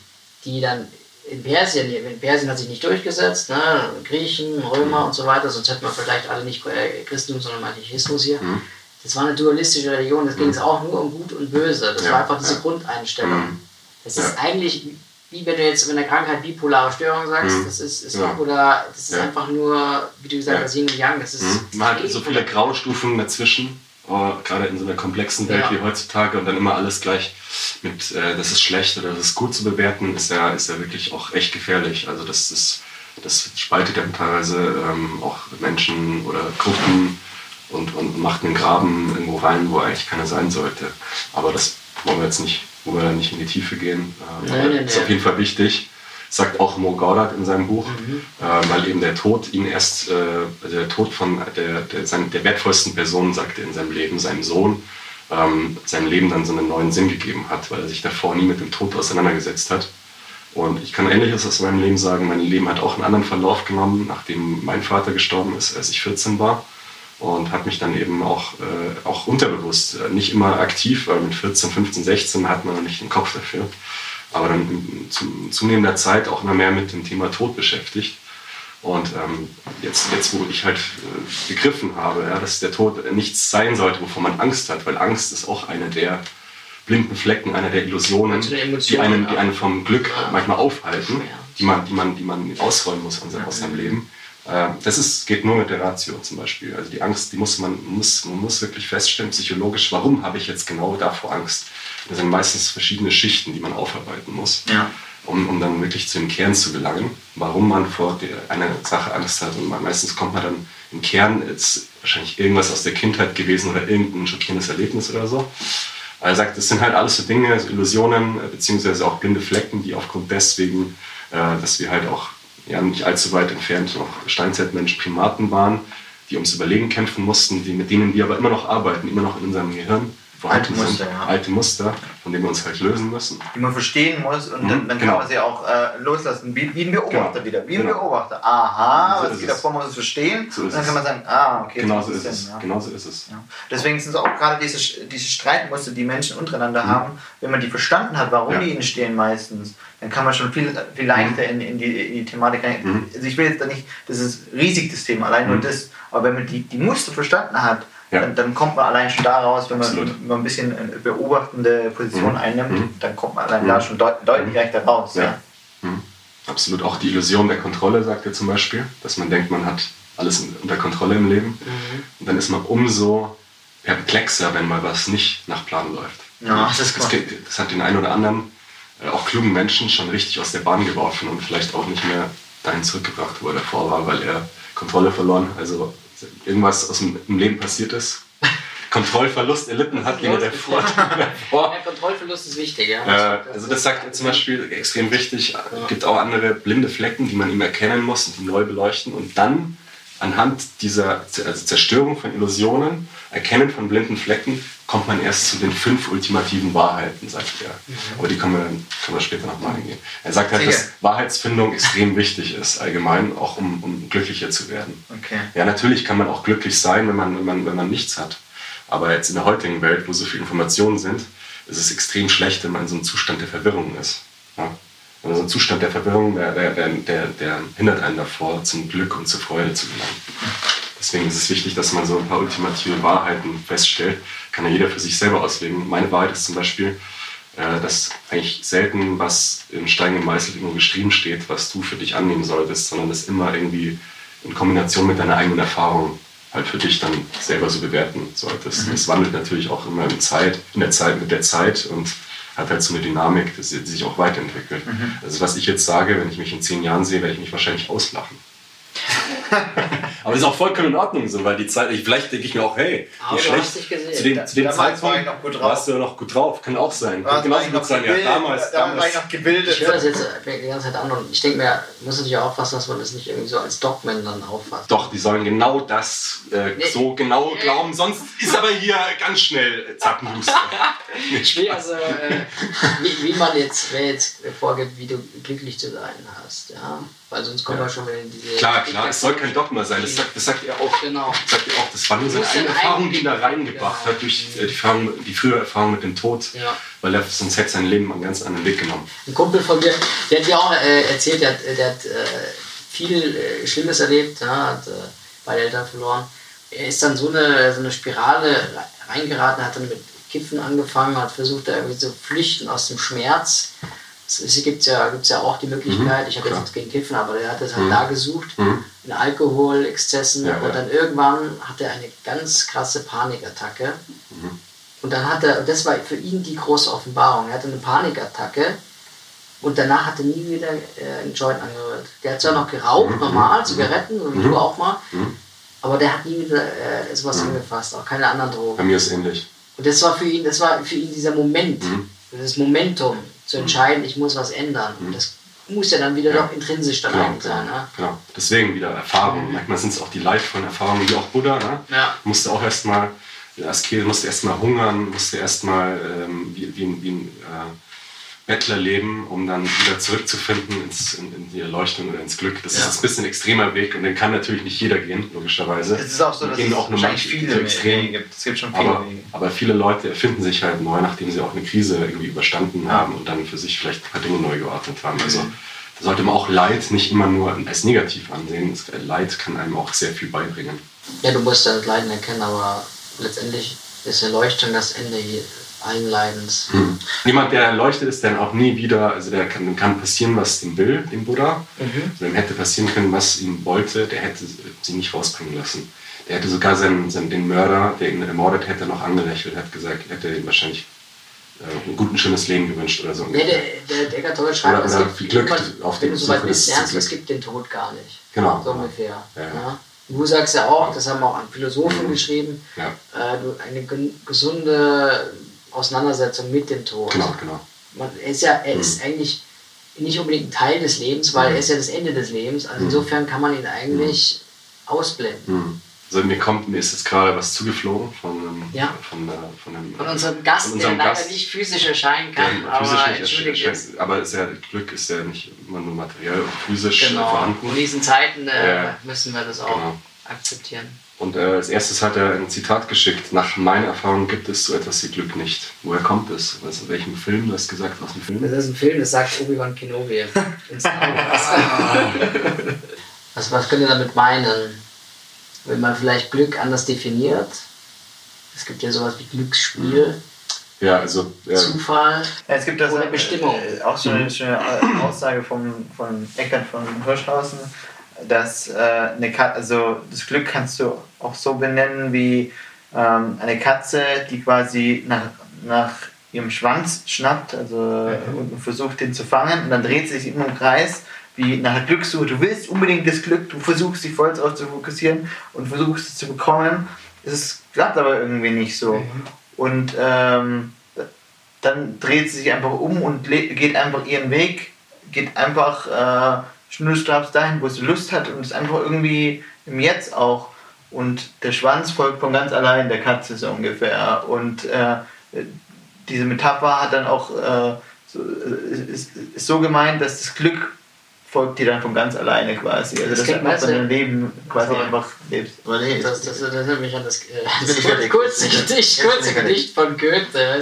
die dann in Persien, in Persien hat sich nicht durchgesetzt, ne? Griechen, Römer und so weiter, sonst hätten wir vielleicht alle nicht äh, Christentum, sondern Manichäismus hier. Mhm. Das war eine dualistische Religion, das ging es auch nur um Gut und Böse. Das Ja, war einfach diese. Grundeinstellung. Mhm. Das ist eigentlich, wie wenn du jetzt mit einer Krankheit bipolare Störung sagst, Mhm. das ist, ist Ja. oder das ist Ja. einfach nur, wie du gesagt Ja. hast, Yin und Yang. Das ist Mhm. Man hat so viele Graustufen dazwischen, oh, gerade in so einer komplexen Welt Ja. wie heutzutage und dann immer alles gleich mit, äh, das ist schlecht oder das ist gut zu bewerten, ist ja, ist ja wirklich auch echt gefährlich. Also das ist, das spaltet ja teilweise ähm, auch Menschen oder Gruppen und, und macht einen Graben irgendwo rein, wo eigentlich keiner sein sollte. Aber das wollen wir jetzt nicht, wo wir nicht in die Tiefe gehen. Nee, aber nee, ist auf jeden Fall wichtig. Sagt auch Mo Gaudat in seinem Buch, äh, weil eben der Tod ihn erst, äh, also der Tod von der, der, sein, der wertvollsten Person, sagte in seinem Leben, seinem Sohn, ähm, seinem Leben dann so einen neuen Sinn gegeben hat, weil er sich davor nie mit dem Tod auseinandergesetzt hat. Und ich kann Ähnliches aus meinem Leben sagen. Mein Leben hat auch einen anderen Verlauf genommen, nachdem mein Vater gestorben ist, als ich 14 war. Und hat mich dann eben auch, äh, auch unterbewusst, äh, nicht immer aktiv, weil mit 14, 15, 16 hat man noch nicht den Kopf dafür. Aber dann in zu, zunehmender Zeit auch immer mehr mit dem Thema Tod beschäftigt. Und ähm, jetzt, jetzt, wo ich halt äh, begriffen habe, ja, dass der Tod nichts sein sollte, wovor man Angst hat, weil Angst ist auch eine der blinden Flecken, eine der Illusionen, die einen, die einen vom Glück manchmal aufhalten, die man, die man, die man ausräumen muss aus, aus seinem Leben. Äh, Das ist, geht nur mit der Ratio zum Beispiel. Also die Angst, die muss man, muss, man muss wirklich feststellen, psychologisch, warum habe ich jetzt genau davor Angst? Das sind meistens verschiedene Schichten, die man aufarbeiten muss Ja. um, um dann wirklich zu dem Kern zu gelangen, warum man vor einer Sache Angst hat. Und man, meistens kommt man dann im Kern, ist wahrscheinlich irgendwas aus der Kindheit gewesen oder irgendein schockierendes Erlebnis oder so. Aber Er sagt, das sind halt alles so Dinge, so Illusionen, äh, beziehungsweise auch blinde Flecken, die aufgrund deswegen, äh, dass wir halt auch ja, nicht allzu weit entfernt noch Steinzeitmenschen, Primaten waren, die ums Überleben kämpfen mussten, die, mit denen wir aber immer noch arbeiten, immer noch in unserem Gehirn Alte Muster, ja. alte Muster, von denen wir uns halt lösen müssen. die man verstehen muss und Mhm, dann, dann genau. kann man sie auch äh, loslassen. Wie, wie ein Beobachter Genau. wieder. Wie ein Genau. Beobachter. Aha, So was geht davor, muss es verstehen. So und dann kann man sagen, ah, okay, Genau so ist es. Ja. Genau so ist es. Ja. Deswegen sind es auch gerade diese, diese Streitmuster, die Menschen untereinander Mhm. haben, wenn man die verstanden hat, warum die entstehen meistens, dann kann man schon viel, viel leichter in, in, die, in die Thematik rein. Mhm. Also ich will jetzt da nicht, das ist riesig das Thema, allein nur Mhm. das, aber wenn man die, die Muster verstanden hat, Ja. dann, dann kommt man allein schon da raus, wenn man, wenn man ein bisschen eine beobachtende Position Mhm. einnimmt, Mhm. dann kommt man allein Mhm. da schon deut deutlich leichter raus. Ja. Ja. Mhm. Absolut. Auch die Illusion der Kontrolle, sagt er zum Beispiel, dass man denkt, man hat alles in- unter Kontrolle im Leben. Mhm. Und dann ist man umso perplexer, wenn mal was nicht nach Plan läuft. Ja, das ist das, das hat den einen oder anderen, auch klugen Menschen, schon richtig aus der Bahn geworfen und vielleicht auch nicht mehr dahin zurückgebracht, wo er davor war, weil er Kontrolle verloren, also irgendwas aus dem Leben passiert ist. Kontrollverlust erlitten hat, wie er davor. davor Ja, Kontrollverlust ist wichtig, ja. äh, also das sagt er zum Beispiel extrem wichtig. Es gibt auch andere blinde Flecken, die man ihm erkennen muss und die neu beleuchten und dann anhand dieser also Zerstörung von Illusionen, Erkennen von blinden Flecken, kommt man erst zu den fünf ultimativen Wahrheiten, sagt er. Aber die können wir, können wir später nochmal eingehen. Er sagt halt, Sicher. dass Wahrheitsfindung extrem wichtig ist, allgemein, auch um, um glücklicher zu werden. Okay. Ja, natürlich kann man auch glücklich sein, wenn man, wenn man, wenn man nichts hat. Aber jetzt in der heutigen Welt, wo so viele Informationen sind, ist es extrem schlecht, wenn man in so einem Zustand der Verwirrung ist. Ja? Man so ein Zustand der Verwirrung, der, der, der, der, der hindert einen davor, zum Glück und zur Freude zu gelangen. Deswegen ist es wichtig, dass man so ein paar ultimative Wahrheiten feststellt. Kann ja jeder für sich selber auslegen. Meine Wahrheit ist zum Beispiel, äh, dass eigentlich selten was im Stein gemeißelt irgendwo geschrieben steht, was du für dich annehmen solltest, sondern das immer irgendwie in Kombination mit deiner eigenen Erfahrung halt für dich dann selber so bewerten solltest. Es wandelt natürlich auch immer in, Zeit, in der Zeit mit der Zeit und hat halt so eine Dynamik, dass sie sich auch weiterentwickelt. Also was ich jetzt sage, wenn ich mich in zehn Jahren sehe, werde ich mich wahrscheinlich auslachen. Aber ist auch vollkommen in Ordnung so, weil die Zeit, ich, vielleicht denke ich mir auch, hey, Aber nicht du schlecht. hast dich gesehen. Zu dem, Da- zu dem war Zeitpunkt noch gut drauf. warst du ja noch gut drauf. Kann auch sein. Kann war genauso gut sein. Ja, damals, da war ich noch gebildet. Ich höre das jetzt die ganze Zeit an und ich denke mir, muss natürlich aufpassen, dass man das nicht irgendwie so als Dogmen dann auffasst. Doch, die sollen genau das äh, Nee. so genau Nee. glauben, sonst ist aber hier ganz schnell Zappenhusten. Nee, also, äh, wie, wie man jetzt, wer jetzt vorgibt, wie du glücklich zu sein hast, ja. Weil sonst kommen Ja. wir schon wieder in diese. Klar, klar, es soll kein Dogma sein. Das sagt, das sagt er auch. Genau. Das sagt er auch. Das war nur seine eigene Erfahrung, die ihn da reingebracht Genau. hat, durch äh, die, Erfahrung, die frühere Erfahrung mit dem Tod. Ja. Weil er sonst hätte sein Leben einen ganz anderen Weg genommen. Ein Kumpel von mir, der hat mir auch äh, erzählt, der hat, der hat äh, viel äh, Schlimmes erlebt, ja, hat äh, beide Eltern verloren. Er ist dann so eine, so eine Spirale re- reingeraten, hat dann mit Kiffen angefangen, hat versucht, da irgendwie zu flüchten aus dem Schmerz. Es gibt ja, gibt's ja auch die Möglichkeit, ich habe jetzt nichts gegen Kiffen, aber der hat das halt Mhm. da gesucht, Mhm. in Alkoholexzessen Ja, und ja. dann irgendwann hat er eine ganz krasse Panikattacke. Mhm. Und dann hat er, das war für ihn die große Offenbarung, er hatte eine Panikattacke und danach hat er nie wieder äh, einen Joint angerührt. Der hat zwar noch geraucht, Mhm. normal, Zigaretten, so wie Mhm. du auch mal, Mhm. aber der hat nie wieder äh, sowas angefasst, auch keine anderen Bei Drogen. mir ist ähnlich. Und das war für ihn, das war für ihn dieser Moment, Mhm. das Momentum, zu entscheiden, ich muss was ändern. Und das muss ja dann wieder Ja. doch intrinsisch dann Genau, sein. genau, Ne? genau. Deswegen wieder Erfahrungen. Manchmal sind es auch die leidvollen Erfahrungen, wie auch Buddha. Ne? Ja. Musste auch erstmal, der Asket musste erstmal hungern, musste erstmal ähm, wie, wie, ein- wie ein äh, Bettler leben, um dann wieder zurückzufinden ins, in, in die Erleuchtung oder ins Glück. Das Ja. ist ein bisschen ein extremer Weg und den kann natürlich nicht jeder gehen, logischerweise. Es ist auch so, dass es auch wahrscheinlich manche viele so Wege extrem. gibt. Es gibt schon viele Aber, Wege. aber viele Leute erfinden sich halt neu, nachdem sie auch eine Krise irgendwie überstanden haben und dann für sich vielleicht ein paar Dinge neu geordnet haben. Also da sollte man auch Leid nicht immer nur als negativ ansehen. Das- Leid kann einem auch sehr viel beibringen. ja, du musst das Leiden erkennen, aber letztendlich ist Erleuchtung das Ende allen Leidens. Jemand, der erleuchtet ist, der auch nie wieder, also der kann, dem kann passieren, was ihm will, dem Buddha. Mhm. Also dem hätte passieren können, was ihm wollte, der hätte sie nicht rausbringen lassen. Der hätte sogar seinen, seinen, den Mörder, der ihn ermordet hätte, noch angelächelt, hat gesagt, hätte ihm wahrscheinlich äh, ein gut, ein schönes Leben gewünscht oder so. Ja, der, der, der Eckart Tolle schreibt, Oder- es oder gibt viel Glück irgendwann, auf wenn dem du so weit bist, zum es gibt den Tod gar nicht. Genau. So ungefähr. Ja, ja. Du sagst ja auch, das haben auch an Philosophen Mhm. geschrieben, Ja, äh, eine gesunde Auseinandersetzung mit dem Tod. genau, genau. Man, er ist ja, er ist eigentlich nicht unbedingt ein Teil des Lebens, weil Mhm. er ist ja das Ende des Lebens. Also Mhm. insofern kann man ihn eigentlich ausblenden. Hm. Also mir kommt, mir ist jetzt gerade was zugeflogen von, einem- Ja. von, äh, von, einem, Von unserem Gast, Von unserem der leider Gast. nicht physisch erscheinen kann, der aber physisch nicht ist. Aber ist ja, Glück ist ja nicht immer nur materiell und physisch Genau. vorhanden. In diesen Zeiten äh, Ja. müssen wir das auch Genau. akzeptieren. Und äh, als erstes hat er ein Zitat geschickt. Nach meiner Erfahrung gibt es so etwas wie Glück nicht. Woher kommt es? Aus welchem Film? Du hast gesagt, aus dem Film? Das ist ein Film, das sagt Obi-Wan Kenobi. Star Wars. was, was könnt ihr damit meinen? Wenn man vielleicht Glück anders definiert. Es gibt ja sowas wie Glücksspiel, Ja, also äh, Zufall. Ja, es gibt das Oder Bestimmung. Äh, auch schon eine schöne Au- Aussage von, von Eckert von Hirschhausen, dass äh, eine Katze, also das Glück kannst du auch so benennen wie ähm, eine Katze, die quasi nach, nach ihrem Schwanz schnappt, also und versucht den zu fangen und dann dreht sie sich immer im Kreis wie nach einer Glückssuche. Du willst unbedingt das Glück, du versuchst dich voll darauf zu fokussieren und versuchst es zu bekommen. Es klappt aber irgendwie nicht so. Und ähm, dann dreht sie sich einfach um und geht einfach ihren Weg, geht einfach äh, schnurstracks dahin, wo sie Lust hat und ist einfach irgendwie im Jetzt auch. Und der Schwanz folgt von ganz allein der Katze so ungefähr. Und äh, diese Metapher hat dann auch äh, so, äh, ist, ist so gemeint, dass das Glück folgt dir dann von ganz alleine quasi. Also Das dass du klingt einfach du- dein Leben quasi Sorry. einfach lebst. Aber nee, Das, das, das erinnert mich an das, äh, das kurze Gedicht, kurze von Goethe.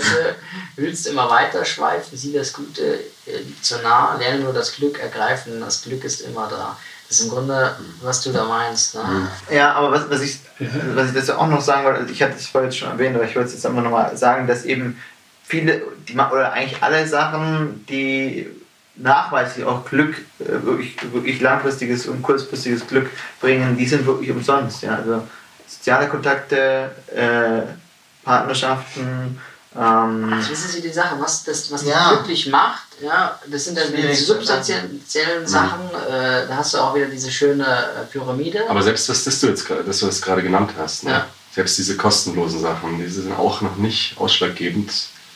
Du, willst immer weiter schweifen, sieh das Gute äh, liegt so nah, lerne nur das Glück ergreifen, das Glück ist immer da. Das ist im Grunde, was du da meinst. Ne? Ja, aber was, was, ich, was ich dazu auch noch sagen wollte, also ich hatte es vorhin schon erwähnt, aber ich wollte es jetzt einfach nochmal sagen, dass eben viele, die, oder eigentlich alle Sachen, die nachweislich auch Glück, äh, wirklich, wirklich langfristiges und kurzfristiges Glück bringen, die sind wirklich umsonst. Ja? Also soziale Kontakte, äh, Partnerschaften, ähm, Also wissen Sie die Sache, was das was Ja. dich glücklich macht, ja, das sind dann die substanziellen Sachen, äh, da hast du auch wieder diese schöne äh, Pyramide. Aber selbst das, das du jetzt gerade, das du jetzt gerade genannt hast, ne? Ja. selbst diese kostenlosen Sachen, die sind auch noch nicht ausschlaggebend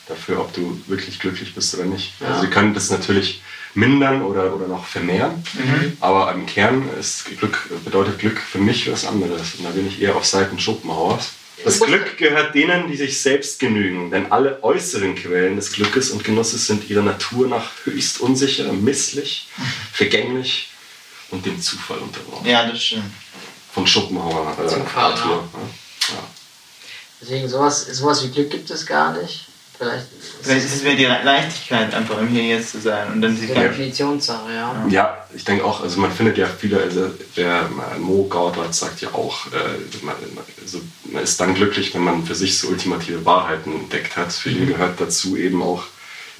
dafür, ob du wirklich glücklich bist oder nicht. Ja. Also sie können das natürlich mindern oder, oder noch vermehren, Mhm. aber im Kern ist Glück, bedeutet Glück für mich was anderes. Und da bin ich eher auf Seiten Schopenhauers. Das Glück gehört denen, die sich selbst genügen, denn alle äußeren Quellen des Glückes und Genusses sind ihrer Natur nach höchst unsicher, misslich, vergänglich und dem Zufall unterworfen ja, das stimmt. von Schopenhauer äh, Zufall, Arthur. ne? Ja. Deswegen sowas, sowas wie Glück gibt es gar nicht. Vielleicht Vielleicht ist es mir die Leichtigkeit, einfach im Hier Jetzt zu sein und dann sich eine Definitionssache, ja. ja, ich denke auch, also man findet ja viele, also der Mo Gaudat sagt ja auch, äh, man, also man ist dann glücklich, wenn man für sich so ultimative Wahrheiten entdeckt hat. Für ihn gehört dazu eben auch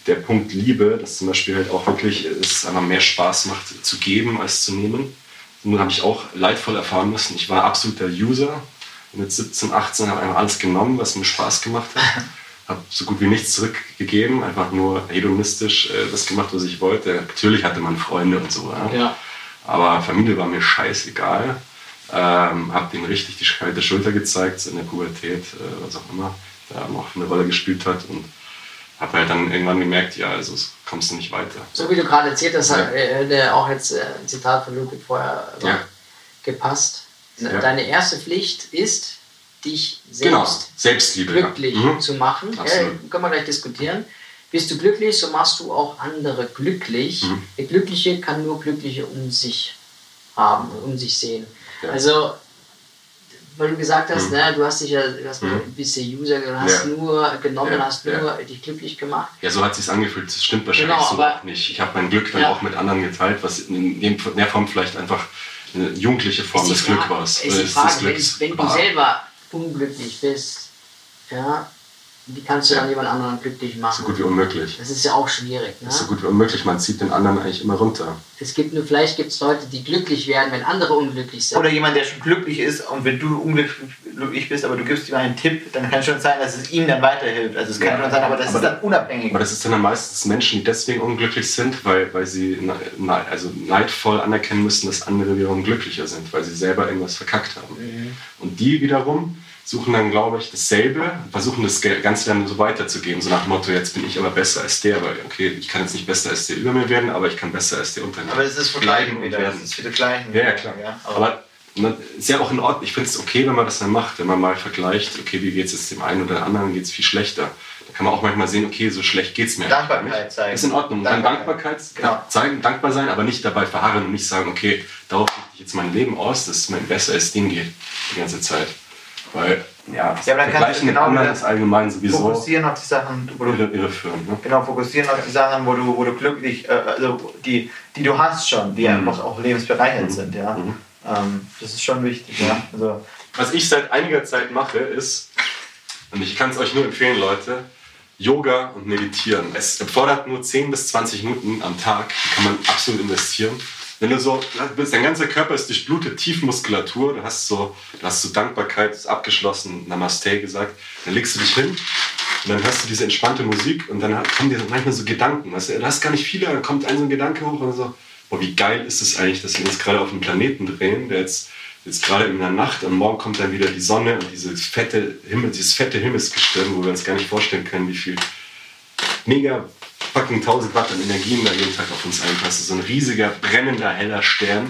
der Punkt Liebe, dass zum Beispiel halt auch wirklich es einfach mehr Spaß macht zu geben als zu nehmen. Nun habe ich auch leidvoll erfahren müssen, ich war absoluter User. Mit 17, 18 habe ich einfach alles genommen, was mir Spaß gemacht hat. Habe so gut wie nichts zurückgegeben, einfach nur hedonistisch äh, das gemacht, was ich wollte. Natürlich hatte man Freunde und so. Ja? Ja. Aber Familie war mir scheißegal. Ähm, habe denen richtig die kalte Schulter gezeigt so in der Pubertät, äh, was auch immer da noch eine Rolle gespielt hat. Und habe halt dann irgendwann gemerkt, ja, also kommst du nicht weiter. So wie du gerade erzählt hast, Ja. hat äh, der auch jetzt äh, ein Zitat von Ludwig vorher äh, Ja. gepasst. Deine erste Pflicht ist, dich Genau, selbst Selbstliebe. glücklich Ja. Mhm. zu machen. Ja, können wir gleich diskutieren. Bist du glücklich, so machst du auch andere glücklich. Mhm. Der Glückliche kann nur Glückliche um sich haben, um sich sehen. Ja. Also, weil du gesagt hast, Mhm. ne, du hast dich ja, du hast Mhm. ein bisschen User, du hast nur genommen, hast nur dich glücklich gemacht. Ja, so hat es sich angefühlt. Das stimmt wahrscheinlich Genau, so auch nicht. Ich habe mein Glück dann auch mit anderen geteilt, was in der Form vielleicht einfach eine jugendliche Form des Glück war. Ist die Frage, wenn, wenn du selber unglücklich bist, ja, wie kannst du dann Ja. jemand anderen glücklich machen? So gut wie unmöglich. Das ist ja auch schwierig. Ne? Das ist so gut wie unmöglich. Man zieht den anderen eigentlich immer runter. Es gibt nur, vielleicht gibt es Leute, die glücklich werden, wenn andere unglücklich sind. Oder jemand, der schon glücklich ist und wenn du unglücklich bist, aber du gibst ihm einen Tipp, dann kann schon sein, dass es ihm dann weiterhilft. Also es kann Ja. schon sein, aber das Aber ist dann unabhängig. Aber das ist dann meistens Menschen, die deswegen unglücklich sind, weil, weil sie ne- ne- also neidvoll anerkennen müssen, dass andere wiederum glücklicher sind, weil sie selber irgendwas verkackt haben. Mhm. Und die wiederum suchen dann, glaube ich, dasselbe, versuchen das Ganze dann so weiterzugeben, so nach dem Motto, jetzt bin ich aber besser als der, weil, okay, ich kann jetzt nicht besser als der über mir werden, aber ich kann besser als der unter mir Aber es ist vergleichen wieder. werden. Das ist wieder gleichen. Ja, ja, klar. Ja, aber aber Und dann ist ja auch in Ordnung. Ich finde es okay, wenn man das dann macht, wenn man mal vergleicht, okay, wie geht es jetzt dem einen oder anderen, geht es viel schlechter. Da kann man auch manchmal sehen, okay, so schlecht geht es mir. Dankbarkeit zeigen. Ist in Ordnung. Und dann Dankbarkeit. Dankbarkeit Genau. zeigen, dankbar sein, aber nicht dabei verharren und nicht sagen, okay, darauf richte ich jetzt mein Leben aus, dass es mein besseres Ding geht die ganze Zeit. Weil, ja, Ja, aber dann kannst du genau wieder allgemein sowieso Fokussieren auf die Sachen, wo du irre, irreführend. Ne? Genau, fokussieren auf die Sachen, wo du, wo du glücklich, äh, also die, die du hast schon, die Mhm. einfach auch lebensbereichernd Mhm. sind, ja. Mhm. Ähm, das ist schon wichtig, ja. Also, Was ich seit einiger Zeit mache, ist, und ich kann es euch nur empfehlen, Leute, Yoga und Meditieren. Es erfordert nur 10 bis 20 Minuten am Tag, die kann man absolut investieren. Wenn du so, dein ganzer Körper ist durchblutet, Tiefmuskulatur, du hast so, du hast so Dankbarkeit, ist abgeschlossen, Namaste gesagt, dann legst du dich hin und dann hörst du diese entspannte Musik und dann kommen dir manchmal so Gedanken, weißt du, du hast gar nicht viele, dann kommt ein so ein Gedanke hoch und so, boah, wie geil ist es eigentlich, dass wir uns gerade auf einen Planeten drehen, der jetzt, jetzt gerade in der Nacht und morgen kommt dann wieder die Sonne und dieses fette, Himmel, dieses fette Himmelsgestirn, wo wir uns gar nicht vorstellen können, wie viel mega fucking 1000 Watt an Energien da jeden Tag auf uns einpassen. So ein riesiger, brennender, heller Stern,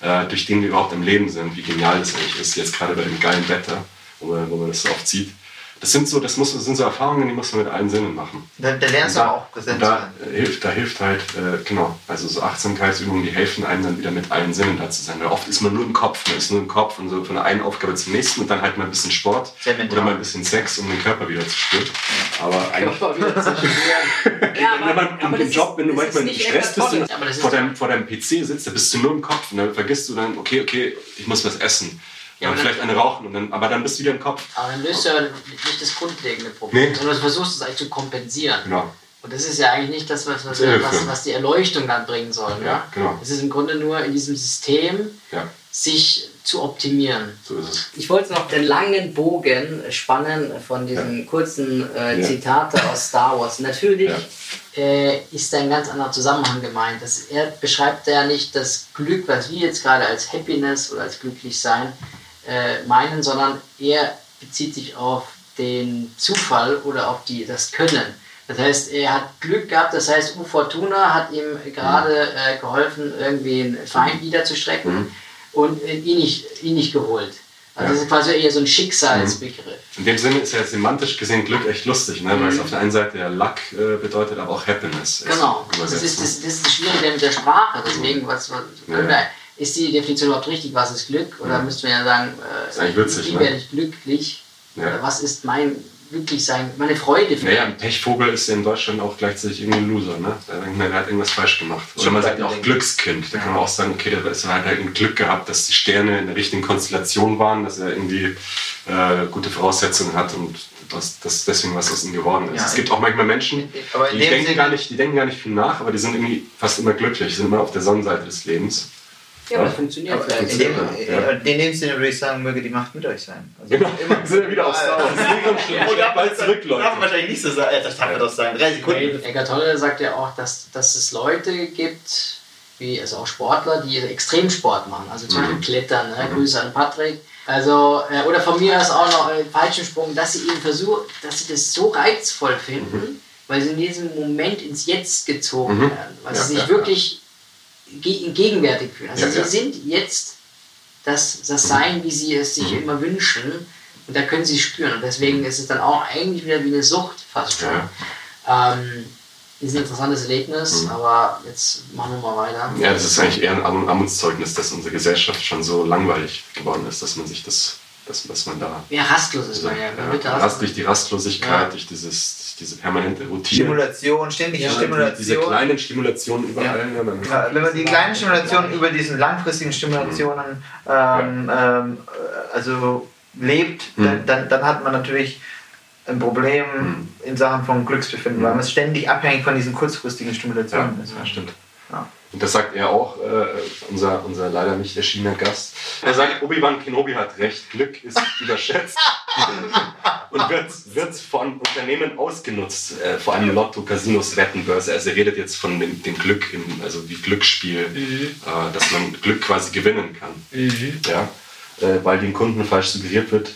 äh, durch den wir überhaupt am Leben sind. Wie genial das eigentlich ist, jetzt gerade bei dem geilen Wetter, wo man, wo man das so oft sieht. Das sind so, das muss, das sind so Erfahrungen, die muss man mit allen Sinnen machen. da, da lernst du auch präsent da sein. hilft, da hilft halt, äh, genau, also so Achtsamkeitsübungen, die helfen einem dann wieder mit allen Sinnen da zu sein. Weil oft ist man nur im Kopf, man ist nur im Kopf und so von der einen Aufgabe zur nächsten und dann halt mal ein bisschen Sport oder mal ein bisschen Sex, um den Körper wieder zu spüren. Aber eigentlich Körper wieder zu spüren. Ja, wenn man im, aber im Job, wenn du das ist manchmal nicht gestresst bist und vor deinem, vor deinem PC sitzt, da bist du nur im Kopf und dann vergisst du dann, okay, okay, ich muss was essen. Ja, Ja, aber vielleicht eine rauchen, und dann, aber dann bist du wieder im Kopf. Aber dann löst du ja nicht das grundlegende Problem, Nee. sondern du versuchst es eigentlich zu kompensieren. Genau. Und das ist ja eigentlich nicht das, was, was, was, was die Erleuchtung dann bringen soll. Ja, ne? genau. Es ist im Grunde nur in diesem System, Ja, sich zu optimieren. so ist es. Ich wollte noch den langen Bogen spannen von diesen kurzen äh, Ja. Zitate aus Star Wars. Natürlich Ja. äh, ist da ein ganz anderer Zusammenhang gemeint. Das, er beschreibt ja nicht das Glück, was wir jetzt gerade als Happiness oder als Glücklichsein äh, meinen, sondern er bezieht sich auf den Zufall oder auf die, das Können. Das heißt, er hat Glück gehabt, das heißt, U Fortuna hat ihm gerade äh, geholfen, irgendwie einen Feind niederzustrecken Mhm. und äh, ihn nicht, ihn nicht geholt. Also Ja. das ist quasi eher so ein Schicksalsbegriff. In dem Sinne ist ja semantisch gesehen Glück echt lustig, ne? weil es auf der einen Seite ja Luck äh, bedeutet, aber auch Happiness. ist Genau. Das ist das, das ist das Schwierige mit der Sprache. Deswegen, was, was können Ja. wir, ist die Definition überhaupt richtig? Was ist Glück? Oder Ja. müssten wir ja sagen, äh, witzig, wie ne? werde ich glücklich? Ja. Oder was ist mein Glücklichsein, meine Freude für Naja, ein Pechvogel ist ja in Deutschland auch gleichzeitig irgendwie ein Loser, ne? Der, denkt, der hat irgendwas falsch gemacht. Oder man sagt auch denken. Glückskind. Da kann man auch sagen, okay, der hat halt ein Glück gehabt, dass die Sterne in der richtigen Konstellation waren, dass er irgendwie äh, gute Voraussetzungen hat und dass, dass deswegen was aus ihm geworden ist. Ja, es gibt auch manchmal Menschen, die denken, Sinne- gar nicht, die denken gar nicht viel nach, aber die sind irgendwie fast immer glücklich, sind immer auf der Sonnenseite des Lebens. Ja, aber das funktioniert Aber vielleicht. in, dem, Ja. in dem Sinne würde ich sagen, möge die Macht mit euch sein. Also Genau, wir sind ja wieder auf Star Wars. Darf man bald zurück, Darf Leute. wahrscheinlich nicht so. Äh, Das darf man doch sagen. Drei Sekunden. Eckart Tolle sagt ja auch, dass, dass es Leute gibt, wie also auch Sportler, die Extremsport machen. Also zum Mhm. Beispiel Klettern. Ne? Grüße an Patrick. Also, äh, oder von mir aus auch noch äh, Fallschirmsprung, dass sie eben versuchen, dass sie das so reizvoll finden, weil sie in diesem Moment ins Jetzt gezogen Mhm. werden. Weil Ja, sie sich ja, wirklich ge gegenwärtig fühlen. Also Ja, sie ja. sind jetzt das, das Sein, wie sie es sich Mhm. immer wünschen. Und da können sie es spüren. Und deswegen ist es dann auch eigentlich wieder wie eine Sucht fast schon. Ja. Ähm, ist ein interessantes Erlebnis, Mhm. aber jetzt machen wir mal weiter. Ja, das ist eigentlich eher ein Arm- Armutszeugnis, dass unsere Gesellschaft schon so langweilig geworden ist, dass man sich das, dass, dass man da Ja, rastlos ist man ja. ja, Bitte rast, rastlos. durch die Rastlosigkeit, Ja. durch, dieses, diese permanente Routine, Stimulation, ständige Ja, diese Stimulation. kleinen Stimulationen überall. ne, man- Ja, wenn man die kleinen Stimulationen über diesen langfristigen Stimulationen ähm, ähm, äh, also lebt, dann, Mhm. dann, dann hat man natürlich ein Problem Mhm. in Sachen von Glücksbefinden, Mhm. weil man ständig abhängig von diesen kurzfristigen Stimulationen Ja, ist. ja, stimmt. Ja. Und das sagt er auch, äh, unser, unser leider nicht erschienener Gast. Er sagt, Obi-Wan Kenobi hat recht, Glück ist überschätzt und wird, wird von Unternehmen ausgenutzt, äh, vor allem Lotto, Casinos, Wettenbörse. Also er redet jetzt von dem, dem Glück, im, also wie Glücksspiel, äh, dass man Glück quasi gewinnen kann. Ja? Äh, weil den Kunden falsch suggeriert wird,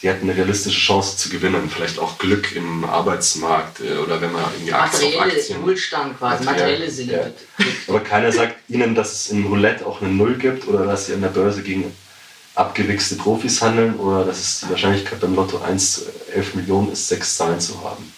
sie hätten eine realistische Chance zu gewinnen. Vielleicht auch Glück im Arbeitsmarkt äh, oder wenn man irgendwie Aktien auf Materielle Aktien. Wohlstand quasi, Materiell, materielle Sinne. ja. Aber keiner sagt ihnen, dass es im Roulette auch eine Null gibt oder dass sie an der Börse gegen abgewichste Profis handeln oder dass es die Wahrscheinlichkeit beim Lotto 1 zu 11 Millionen ist, sechs Zahlen zu haben.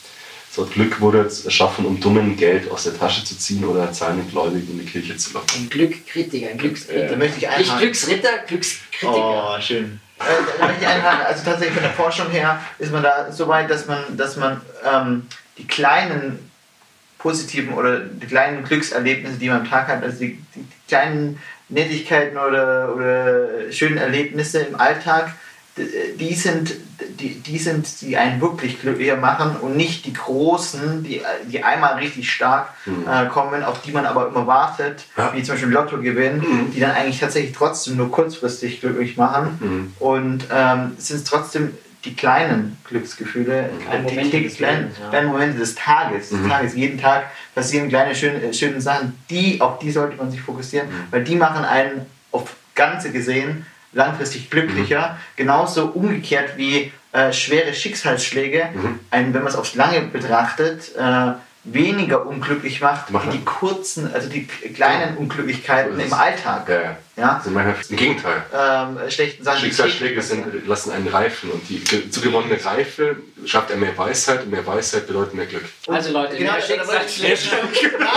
So Glück wurde erschaffen, um dummen Geld aus der Tasche zu ziehen oder zahlende Gläubige in die Kirche zu locken. Ein Glückkritiker, ein Glückskritiker. Da möchte ich Nicht einhaken. Glücksritter, Glückskritiker. Oh, schön. Äh. Also tatsächlich von der Forschung her ist man da so weit, dass man, dass man ähm, die kleinen positiven oder die kleinen Glückserlebnisse, die man am Tag hat, also die, die, kleinen Nettigkeiten oder, oder schönen Erlebnisse im Alltag, d- die sind, die, die sind, die einen wirklich glücklicher machen und nicht die großen, die, die einmal richtig stark äh, kommen, auf die man aber immer wartet, Ja. wie zum Beispiel Lottogewinn, die dann eigentlich tatsächlich trotzdem nur kurzfristig glücklich machen. Mhm. Und ähm, es sind trotzdem die kleinen Glücksgefühle, Kleine die, Momente die des kleinen, ja. kleinen Momente des Tages. Des Mhm. Tages. Jeden Tag passieren kleine schöne, schöne Sachen, die, auf die sollte man sich fokussieren, Mhm. weil die machen einen auf Ganze gesehen langfristig glücklicher. Genauso umgekehrt wie äh, schwere Schicksalsschläge, Mhm. einen, wenn man es aufs Lange betrachtet, äh, weniger unglücklich macht, wie die kurzen, also die kleinen Unglücklichkeiten im. Alltag. Ja, ja. Ja? Also manchmal im Gegenteil. Ähm, schlechten Sachen. Schicksalsschläge sind, lassen einen reifen und die ge- zugewonnene Reife schafft er mehr Weisheit und mehr Weisheit bedeutet mehr Glück. Also Leute, Genau, mehr ich- Schicksalsschläge. Nein!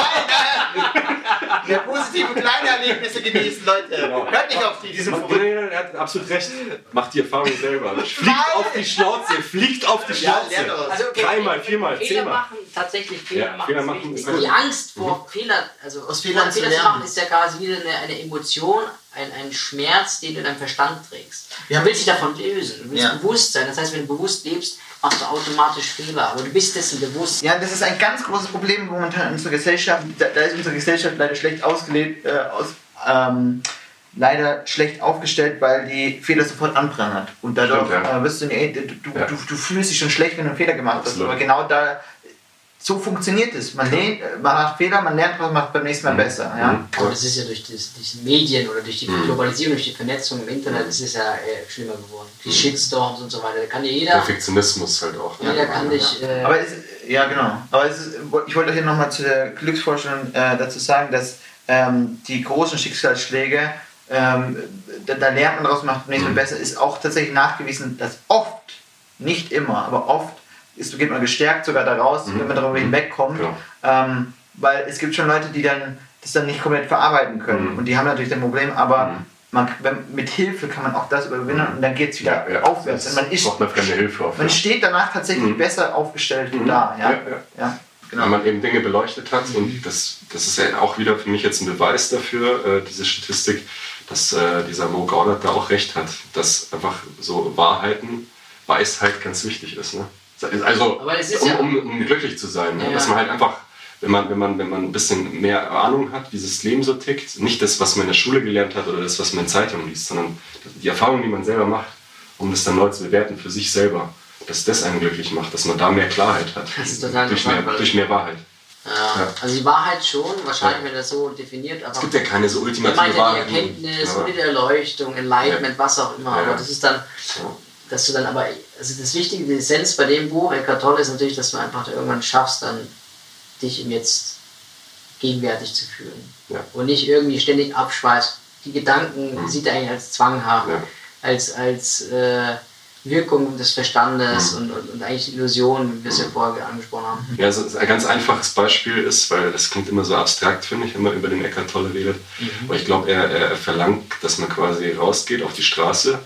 Erlebnisse genießen, Leute. Hört nicht auf die, diese verrückten. er hat absolut recht. Macht die Erfahrung selber. Fliegt Nein! auf die Schnauze, fliegt auf die Ja, Schnauze. lernt daraus. Also, okay, Dreimal, Fehler viermal, Fehler zehnmal. machen, tatsächlich Fehler Ja, machen. Fehler machen ist die. Angst vor Fehler, also Aus Fehlern zu Fehler zu lernen. machen, ist ja quasi wieder eine, eine Emotion, ein, ein Schmerz, den du in deinem Verstand trägst. Ja. Du willst dich davon lösen, du willst Ja. bewusst sein. Das heißt, wenn du bewusst lebst, machst du automatisch Fehler, aber du bist dessen bewusst. Ja, das ist ein ganz großes Problem momentan in unserer Gesellschaft. Da, da ist unsere Gesellschaft leider schlecht ausgelegt, äh, aus, ähm, leider schlecht aufgestellt, weil die Fehler sofort anprangert. Und dadurch Stimmt, ja. äh, wirst du, nee, du, du, Ja. du, du fühlst dich schon schlecht, wenn du einen Fehler gemacht Absolut. hast. Aber genau da, so funktioniert es. Man, lernt, äh, man macht Fehler, man lernt was, macht beim nächsten Mal besser. Ja? Mhm. Aber das ist ja durch das, die Medien oder durch die Mhm. Globalisierung, durch die Vernetzung im Internet, das ist ja äh, schlimmer geworden. Die Mhm. Shitstorms und so weiter. Da kann ja jeder, Perfektionismus halt auch. ne? jeder kann dich. Äh, Aber es, ja, genau. Aber es ist, ich wollte hier nochmal zu der Glücksforschung äh, dazu sagen, dass ähm, die großen Schicksalsschläge, ähm, da, da lernt man daraus, macht nächstes Mal Mhm. besser, ist auch tatsächlich nachgewiesen, dass oft, nicht immer, aber oft ist, geht man gestärkt sogar daraus, Mhm. wenn man darüber hinwegkommt. Genau. Ähm, weil es gibt schon Leute, die dann das dann nicht komplett verarbeiten können. Mhm. Und die haben natürlich ein Problem, aber Mhm. man, wenn, mit Hilfe kann man auch das überwinden und dann geht es wieder Ja, ja. aufwärts. Das man ist braucht man fremde Hilfe auf. man ja. steht danach tatsächlich Mhm. besser aufgestellt Mhm. da. Ja, Ja, ja. ja. genau. Wenn man eben Dinge beleuchtet hat und das, das ist ja auch wieder für mich jetzt ein Beweis dafür, äh, diese Statistik, dass äh, dieser Mo Gaudat da auch recht hat, dass einfach so Wahrheiten, Weisheit ganz wichtig ist. Ne? Also ist um, ja- um, um glücklich zu sein, ne? Ja. dass man halt einfach, wenn man, wenn, man, wenn man ein bisschen mehr Ahnung hat, wie das Leben so tickt, nicht das, was man in der Schule gelernt hat oder das, was man in Zeitungen liest, sondern die Erfahrung, die man selber macht, um das dann neu zu bewerten für sich selber, dass das einen glücklich macht, dass man da mehr Klarheit hat. Das ist total durch, mehr, durch mehr Wahrheit. Ja, Ja. Also die Wahrheit schon, wahrscheinlich, Ja. wenn das so definiert, aber Es gibt ja keine so ultimative ja die Wahrheit. Erkenntnis Aber- oder die Erleuchtung, Enlightenment, was auch immer, Ja. aber das ist dann, dass du dann aber, also das Wichtige, die Essenz bei dem Buch, Eckhart Tolle, ist natürlich, dass du einfach irgendwann schaffst, dann dich im Jetzt gegenwärtig zu fühlen. Ja. Und nicht irgendwie ständig abschweißt. Die Gedanken Mhm. sieht er eigentlich als zwanghaft, Ja. als, als äh, Wirkung des Verstandes Mhm. und, und, und eigentlich Illusion, wie wir es ja vorher angesprochen haben. Ja, so ein ganz einfaches Beispiel ist, weil das klingt immer so abstrakt, finde ich, wenn man über den Eckart Tolle redet. Mhm. Aber ich glaube, er, er verlangt, dass man quasi rausgeht auf die Straße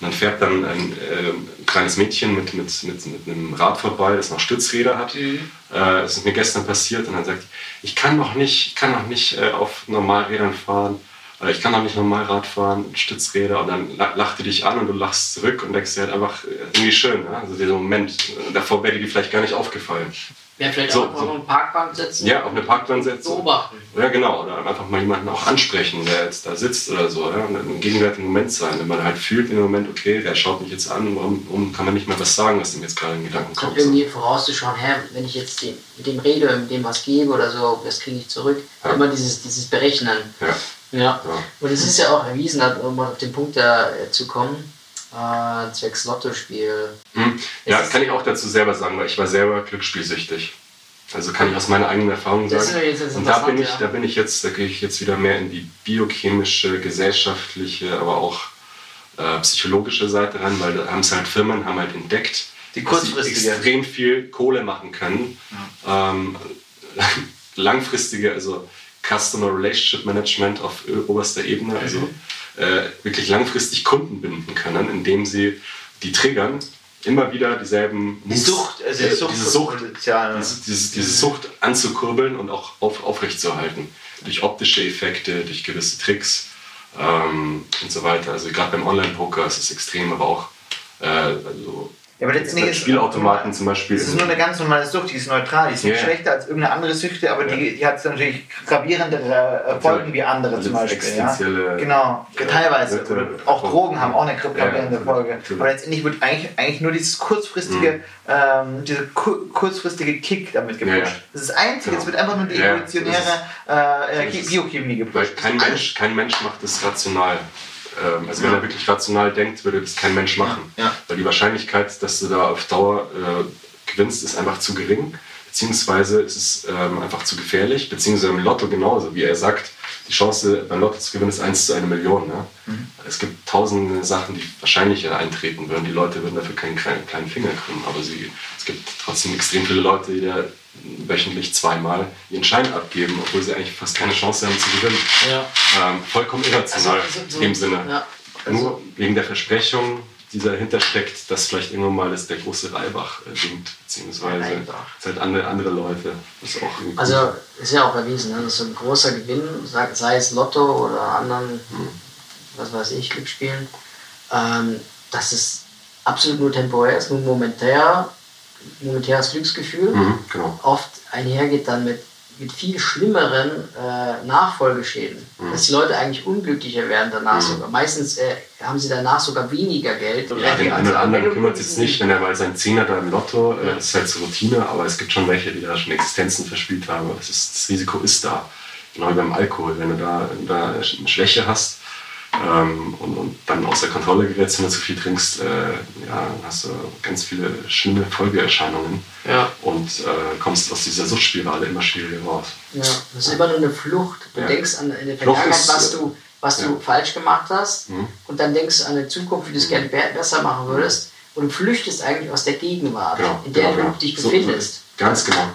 und dann fährt dann ein äh, kleines Mädchen mit, mit, mit, mit einem Rad vorbei, das noch Stützräder hat. Mhm. Äh, das ist mir gestern passiert und dann sagt, ich kann noch nicht, ich kann noch nicht äh, auf Normalrädern fahren. Oder ich kann noch nicht normal Rad fahren, Stützräder und dann la- lacht die dich an und du lachst zurück und denkst dir halt einfach äh, irgendwie schön. Ne? Also dieser Moment, äh, davor wäre dir vielleicht gar nicht aufgefallen. Ja, vielleicht So, auch so. auf eine Parkbank sitzen. Ja, auf eine Parkbank setzen. Beobachten. Ja, genau. Oder einfach mal jemanden auch ansprechen, der jetzt da sitzt oder so. Ja? Und im gegenwärtigen Moment sein. Wenn man halt fühlt im Moment, okay, der schaut mich jetzt an, warum, warum kann man nicht mehr was sagen, was ihm jetzt gerade in den Gedanken Und kommt. irgendwie vorauszuschauen, hä, wenn ich jetzt dem, mit dem rede, mit dem was gebe oder so, das kriege ich zurück. Ja. Immer dieses, dieses Berechnen. Ja. Ja. Und es ist ja auch erwiesen, um mal auf den Punkt da äh, zu kommen, äh, zwecks Lottospiel. Hm. Ja, das kann ich auch dazu selber sagen, weil ich war selber glücksspielsüchtig. Also kann ich aus meiner eigenen Erfahrung Das sagen. Und da bin ich, da bin ich jetzt, da gehe ich jetzt wieder mehr in die biochemische, gesellschaftliche, aber auch äh, psychologische Seite ran, weil da haben es halt Firmen haben halt entdeckt, Die dass sie kurzfristige. extrem viel Kohle machen können. Ähm, langfristige, also Customer Relationship Management auf ö- oberster Ebene, also Mhm. Äh, wirklich langfristig Kunden binden können, indem sie die triggern, immer wieder dieselben Die Moves, Sucht, also äh, die Sucht, diese Sucht diese, diese, diese Sucht anzukurbeln und auch auf, aufrechtzuerhalten. Durch optische Effekte, durch gewisse Tricks ähm, und so weiter. Also gerade beim Online-Poker ist es extrem, aber auch äh, also Ja, aber letztendlich bei ist Spielautomaten zum Beispiel. Es ist nur eine ganz normale Sucht, die ist neutral, die ist nicht Ja. schlechter als irgendeine andere Süchte, aber die, die hat natürlich gravierendere äh, Folgen wie andere Also zum Beispiel. Ja? Genau, äh, teilweise. Oder auch Drogen haben auch eine gravierende Ja, ja, Folge. natürlich. Aber letztendlich wird eigentlich, eigentlich nur dieses kurzfristige, ähm, diese ku kurzfristige Kick damit gepusht. Mhm. Ja, ja. Das ist das Einzige, Genau. es wird einfach nur die Ja, evolutionäre äh, das äh, Biochemie Weil gepusht. kein Das Mensch, kein Mensch macht das rational. Ähm, Also wenn er wirklich rational denkt, würde das kein Mensch machen. Ja, ja. Weil die Wahrscheinlichkeit, dass du da auf Dauer äh, gewinnst, ist einfach zu gering. Beziehungsweise ist es ähm, einfach zu gefährlich. Beziehungsweise im Lotto genauso. Wie er sagt, die Chance beim Lotto zu gewinnen ist 1 zu 1 Million. Ne? Mhm. Es gibt tausende Sachen, die wahrscheinlicher eintreten würden. Die Leute würden dafür keinen kleinen, kleinen Finger krümmen. Aber sie, es gibt trotzdem extrem viele Leute, die da wöchentlich zweimal ihren Schein abgeben, obwohl sie eigentlich fast keine Chance haben zu gewinnen. Ja. Ähm, vollkommen irrational Also, so- in dem Sinne. Ja. Nur wegen der Versprechung, die dahinter steckt, dass vielleicht irgendwann mal das der große Reibach äh, winkt, beziehungsweise Reibach. halt andere, andere. Das ist. Also ist ja auch erwiesen, ne? dass so ein großer Gewinn, sei, sei es Lotto oder anderen, was weiß ich, Glücksspielen, ähm, dass es absolut nur temporär ist, nur momentär, momentäres Glücksgefühl, Mhm, genau. oft einhergeht dann mit, mit viel schlimmeren äh, Nachfolgeschäden. Dass die Leute eigentlich unglücklicher werden danach sogar. Meistens äh, haben sie danach sogar weniger Geld. Ja, den einen oder anderen kümmert es jetzt nicht, wenn er mal sein Zehner da im Lotto, äh, das ist halt zur Routine, aber es gibt schon welche, die da schon Existenzen verspielt haben. Das, ist, das Risiko ist da. Genau wie beim Alkohol. Wenn du da, wenn du da eine Schwäche hast ähm, und, und dann außer Kontrolle gerätst, wenn du zu viel trinkst, äh, ja, dann hast du ganz viele schlimme Folgeerscheinungen Ja. und äh, kommst aus dieser Suchtspirale immer schwieriger raus. Ja, das ist immer nur eine Flucht. Du Ja. denkst an eine Flucht Vergangenheit, ist, was äh, du, was ja. du falsch gemacht hast, Mhm. und dann denkst du an eine Zukunft, wie du es gerne be besser machen würdest, und du flüchtest eigentlich aus der Gegenwart, Genau, in der genau, du genau. dich So- befindest. Ganz genau.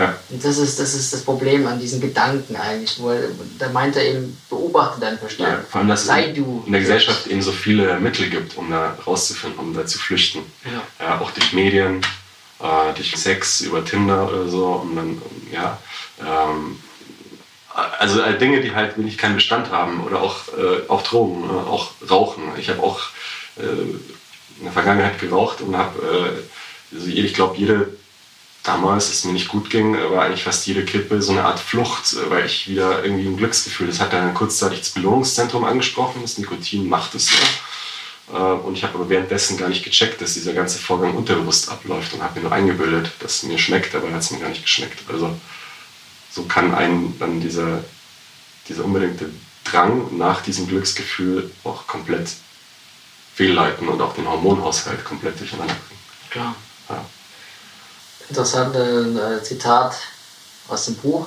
Ja. Ja. Ja. Und das ist, das ist das Problem an diesen Gedanken eigentlich. Wo er, da meint er eben, beobachte deinen Ja, Verstand. vor allem, dass Sei es du. in der Gesellschaft eben so viele Mittel gibt, um da rauszufinden, um da zu flüchten. Ja. Ja, auch durch Medien, äh, durch Sex, über Tinder oder so. Und dann, ja, ähm, also äh, Dinge, die halt wirklich keinen Bestand haben. Oder auch, äh, auch Drogen, äh, auch Rauchen. Ich habe auch äh, in der Vergangenheit geraucht und habe, äh, also ich glaube, jede damals, als es mir nicht gut ging, war eigentlich fast jede Kippe so eine Art Flucht, äh, weil ich wieder irgendwie ein Glücksgefühl, das hat dann kurzzeitig das Belohnungszentrum angesprochen, das Nikotin macht es ja. Äh, Und ich habe aber währenddessen gar nicht gecheckt, dass dieser ganze Vorgang unterbewusst abläuft und habe mir nur eingebildet, dass es mir schmeckt, dabei hat es mir gar nicht geschmeckt. Also so kann einen dann dieser, dieser unbedingte Drang nach diesem Glücksgefühl auch komplett fehlleiten und auch den Hormonhaushalt komplett durcheinander bringen. Klar. Ja. Interessantes äh, Zitat aus dem Buch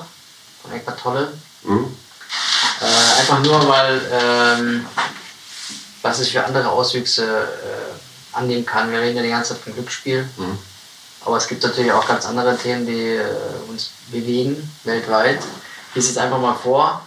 von Eckhart Tolle. Mhm. Äh, einfach nur, weil ähm, was es für andere Auswüchse äh, annehmen kann. Wir reden ja die ganze Zeit von Glücksspiel, Mhm. aber es gibt natürlich auch ganz andere Themen, die äh, uns bewegen weltweit. Ich lese jetzt einfach mal vor.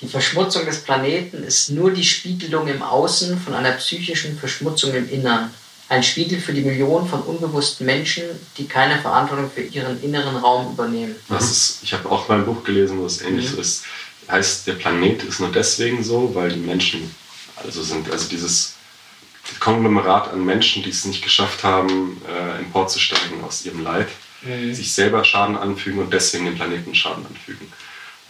Die Verschmutzung des Planeten ist nur die Spiegelung im Außen von einer psychischen Verschmutzung im Innern. Ein Spiegel für die Millionen von unbewussten Menschen, die keine Verantwortung für ihren inneren Raum übernehmen. Das ist, ich habe auch mal ein Buch gelesen, wo es ähnlich Mhm. so ist. Heißt, der Planet ist nur deswegen so, weil die Menschen also sind. Also dieses Konglomerat an Menschen, die es nicht geschafft haben, äh, emporzusteigen aus ihrem Leid, sich selber Schaden anfügen und deswegen dem Planeten Schaden anfügen.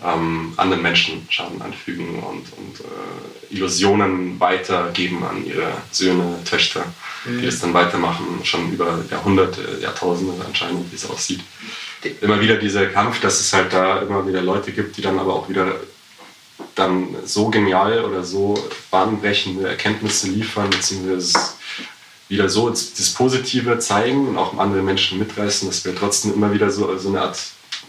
Ähm, anderen Menschen Schaden anfügen und, und äh, Illusionen weitergeben an ihre Söhne, Töchter, die das dann weitermachen, schon über Jahrhunderte, Jahrtausende anscheinend, wie es aussieht immer wieder dieser Kampf, dass es halt da immer wieder Leute gibt, die dann aber auch wieder dann so genial oder so bahnbrechende Erkenntnisse liefern, beziehungsweise wieder so das Positive zeigen und auch andere Menschen mitreißen, dass wir trotzdem immer wieder so, so eine Art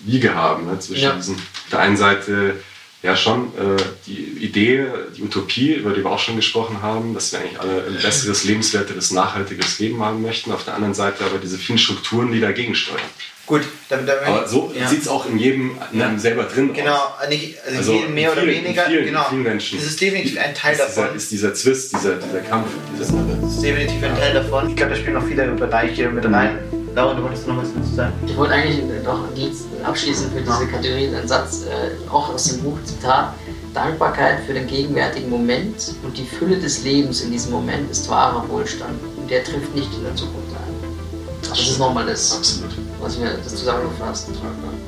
Wiege haben. Ne? Zwischen Ja. diesen, auf der einen Seite ja schon äh, die Idee, die Utopie, über die wir auch schon gesprochen haben, dass wir eigentlich alle ein besseres, lebenswerteres, nachhaltiges Leben haben möchten. Auf der anderen Seite aber diese vielen Strukturen, die dagegen steuern. Gut, damit, damit Aber so ja. sieht es auch in jedem, in einem selber drin Genau, aus. nicht, also, Also jedem mehr oder vielen- in weniger. vielen- in genau. vielen Menschen. Das ist definitiv ein Teil Ist dieser, davon. ist dieser Zwist, dieser, dieser Kampf, dieser Das ist definitiv ein Teil davon. Ich glaube, da spielen noch viele Bereiche mit rein. Laura, du wolltest noch was dazu sagen? Ich wollte eigentlich noch Dienst abschließend für diese Kategorie einen Satz, äh, auch aus dem Buch Zitat. Dankbarkeit für den gegenwärtigen Moment und die Fülle des Lebens in diesem Moment ist wahrer Wohlstand. Und der trifft nicht in der Zukunft ein. Das ist nochmal das, Absolut. was wir das zusammengefasst haben.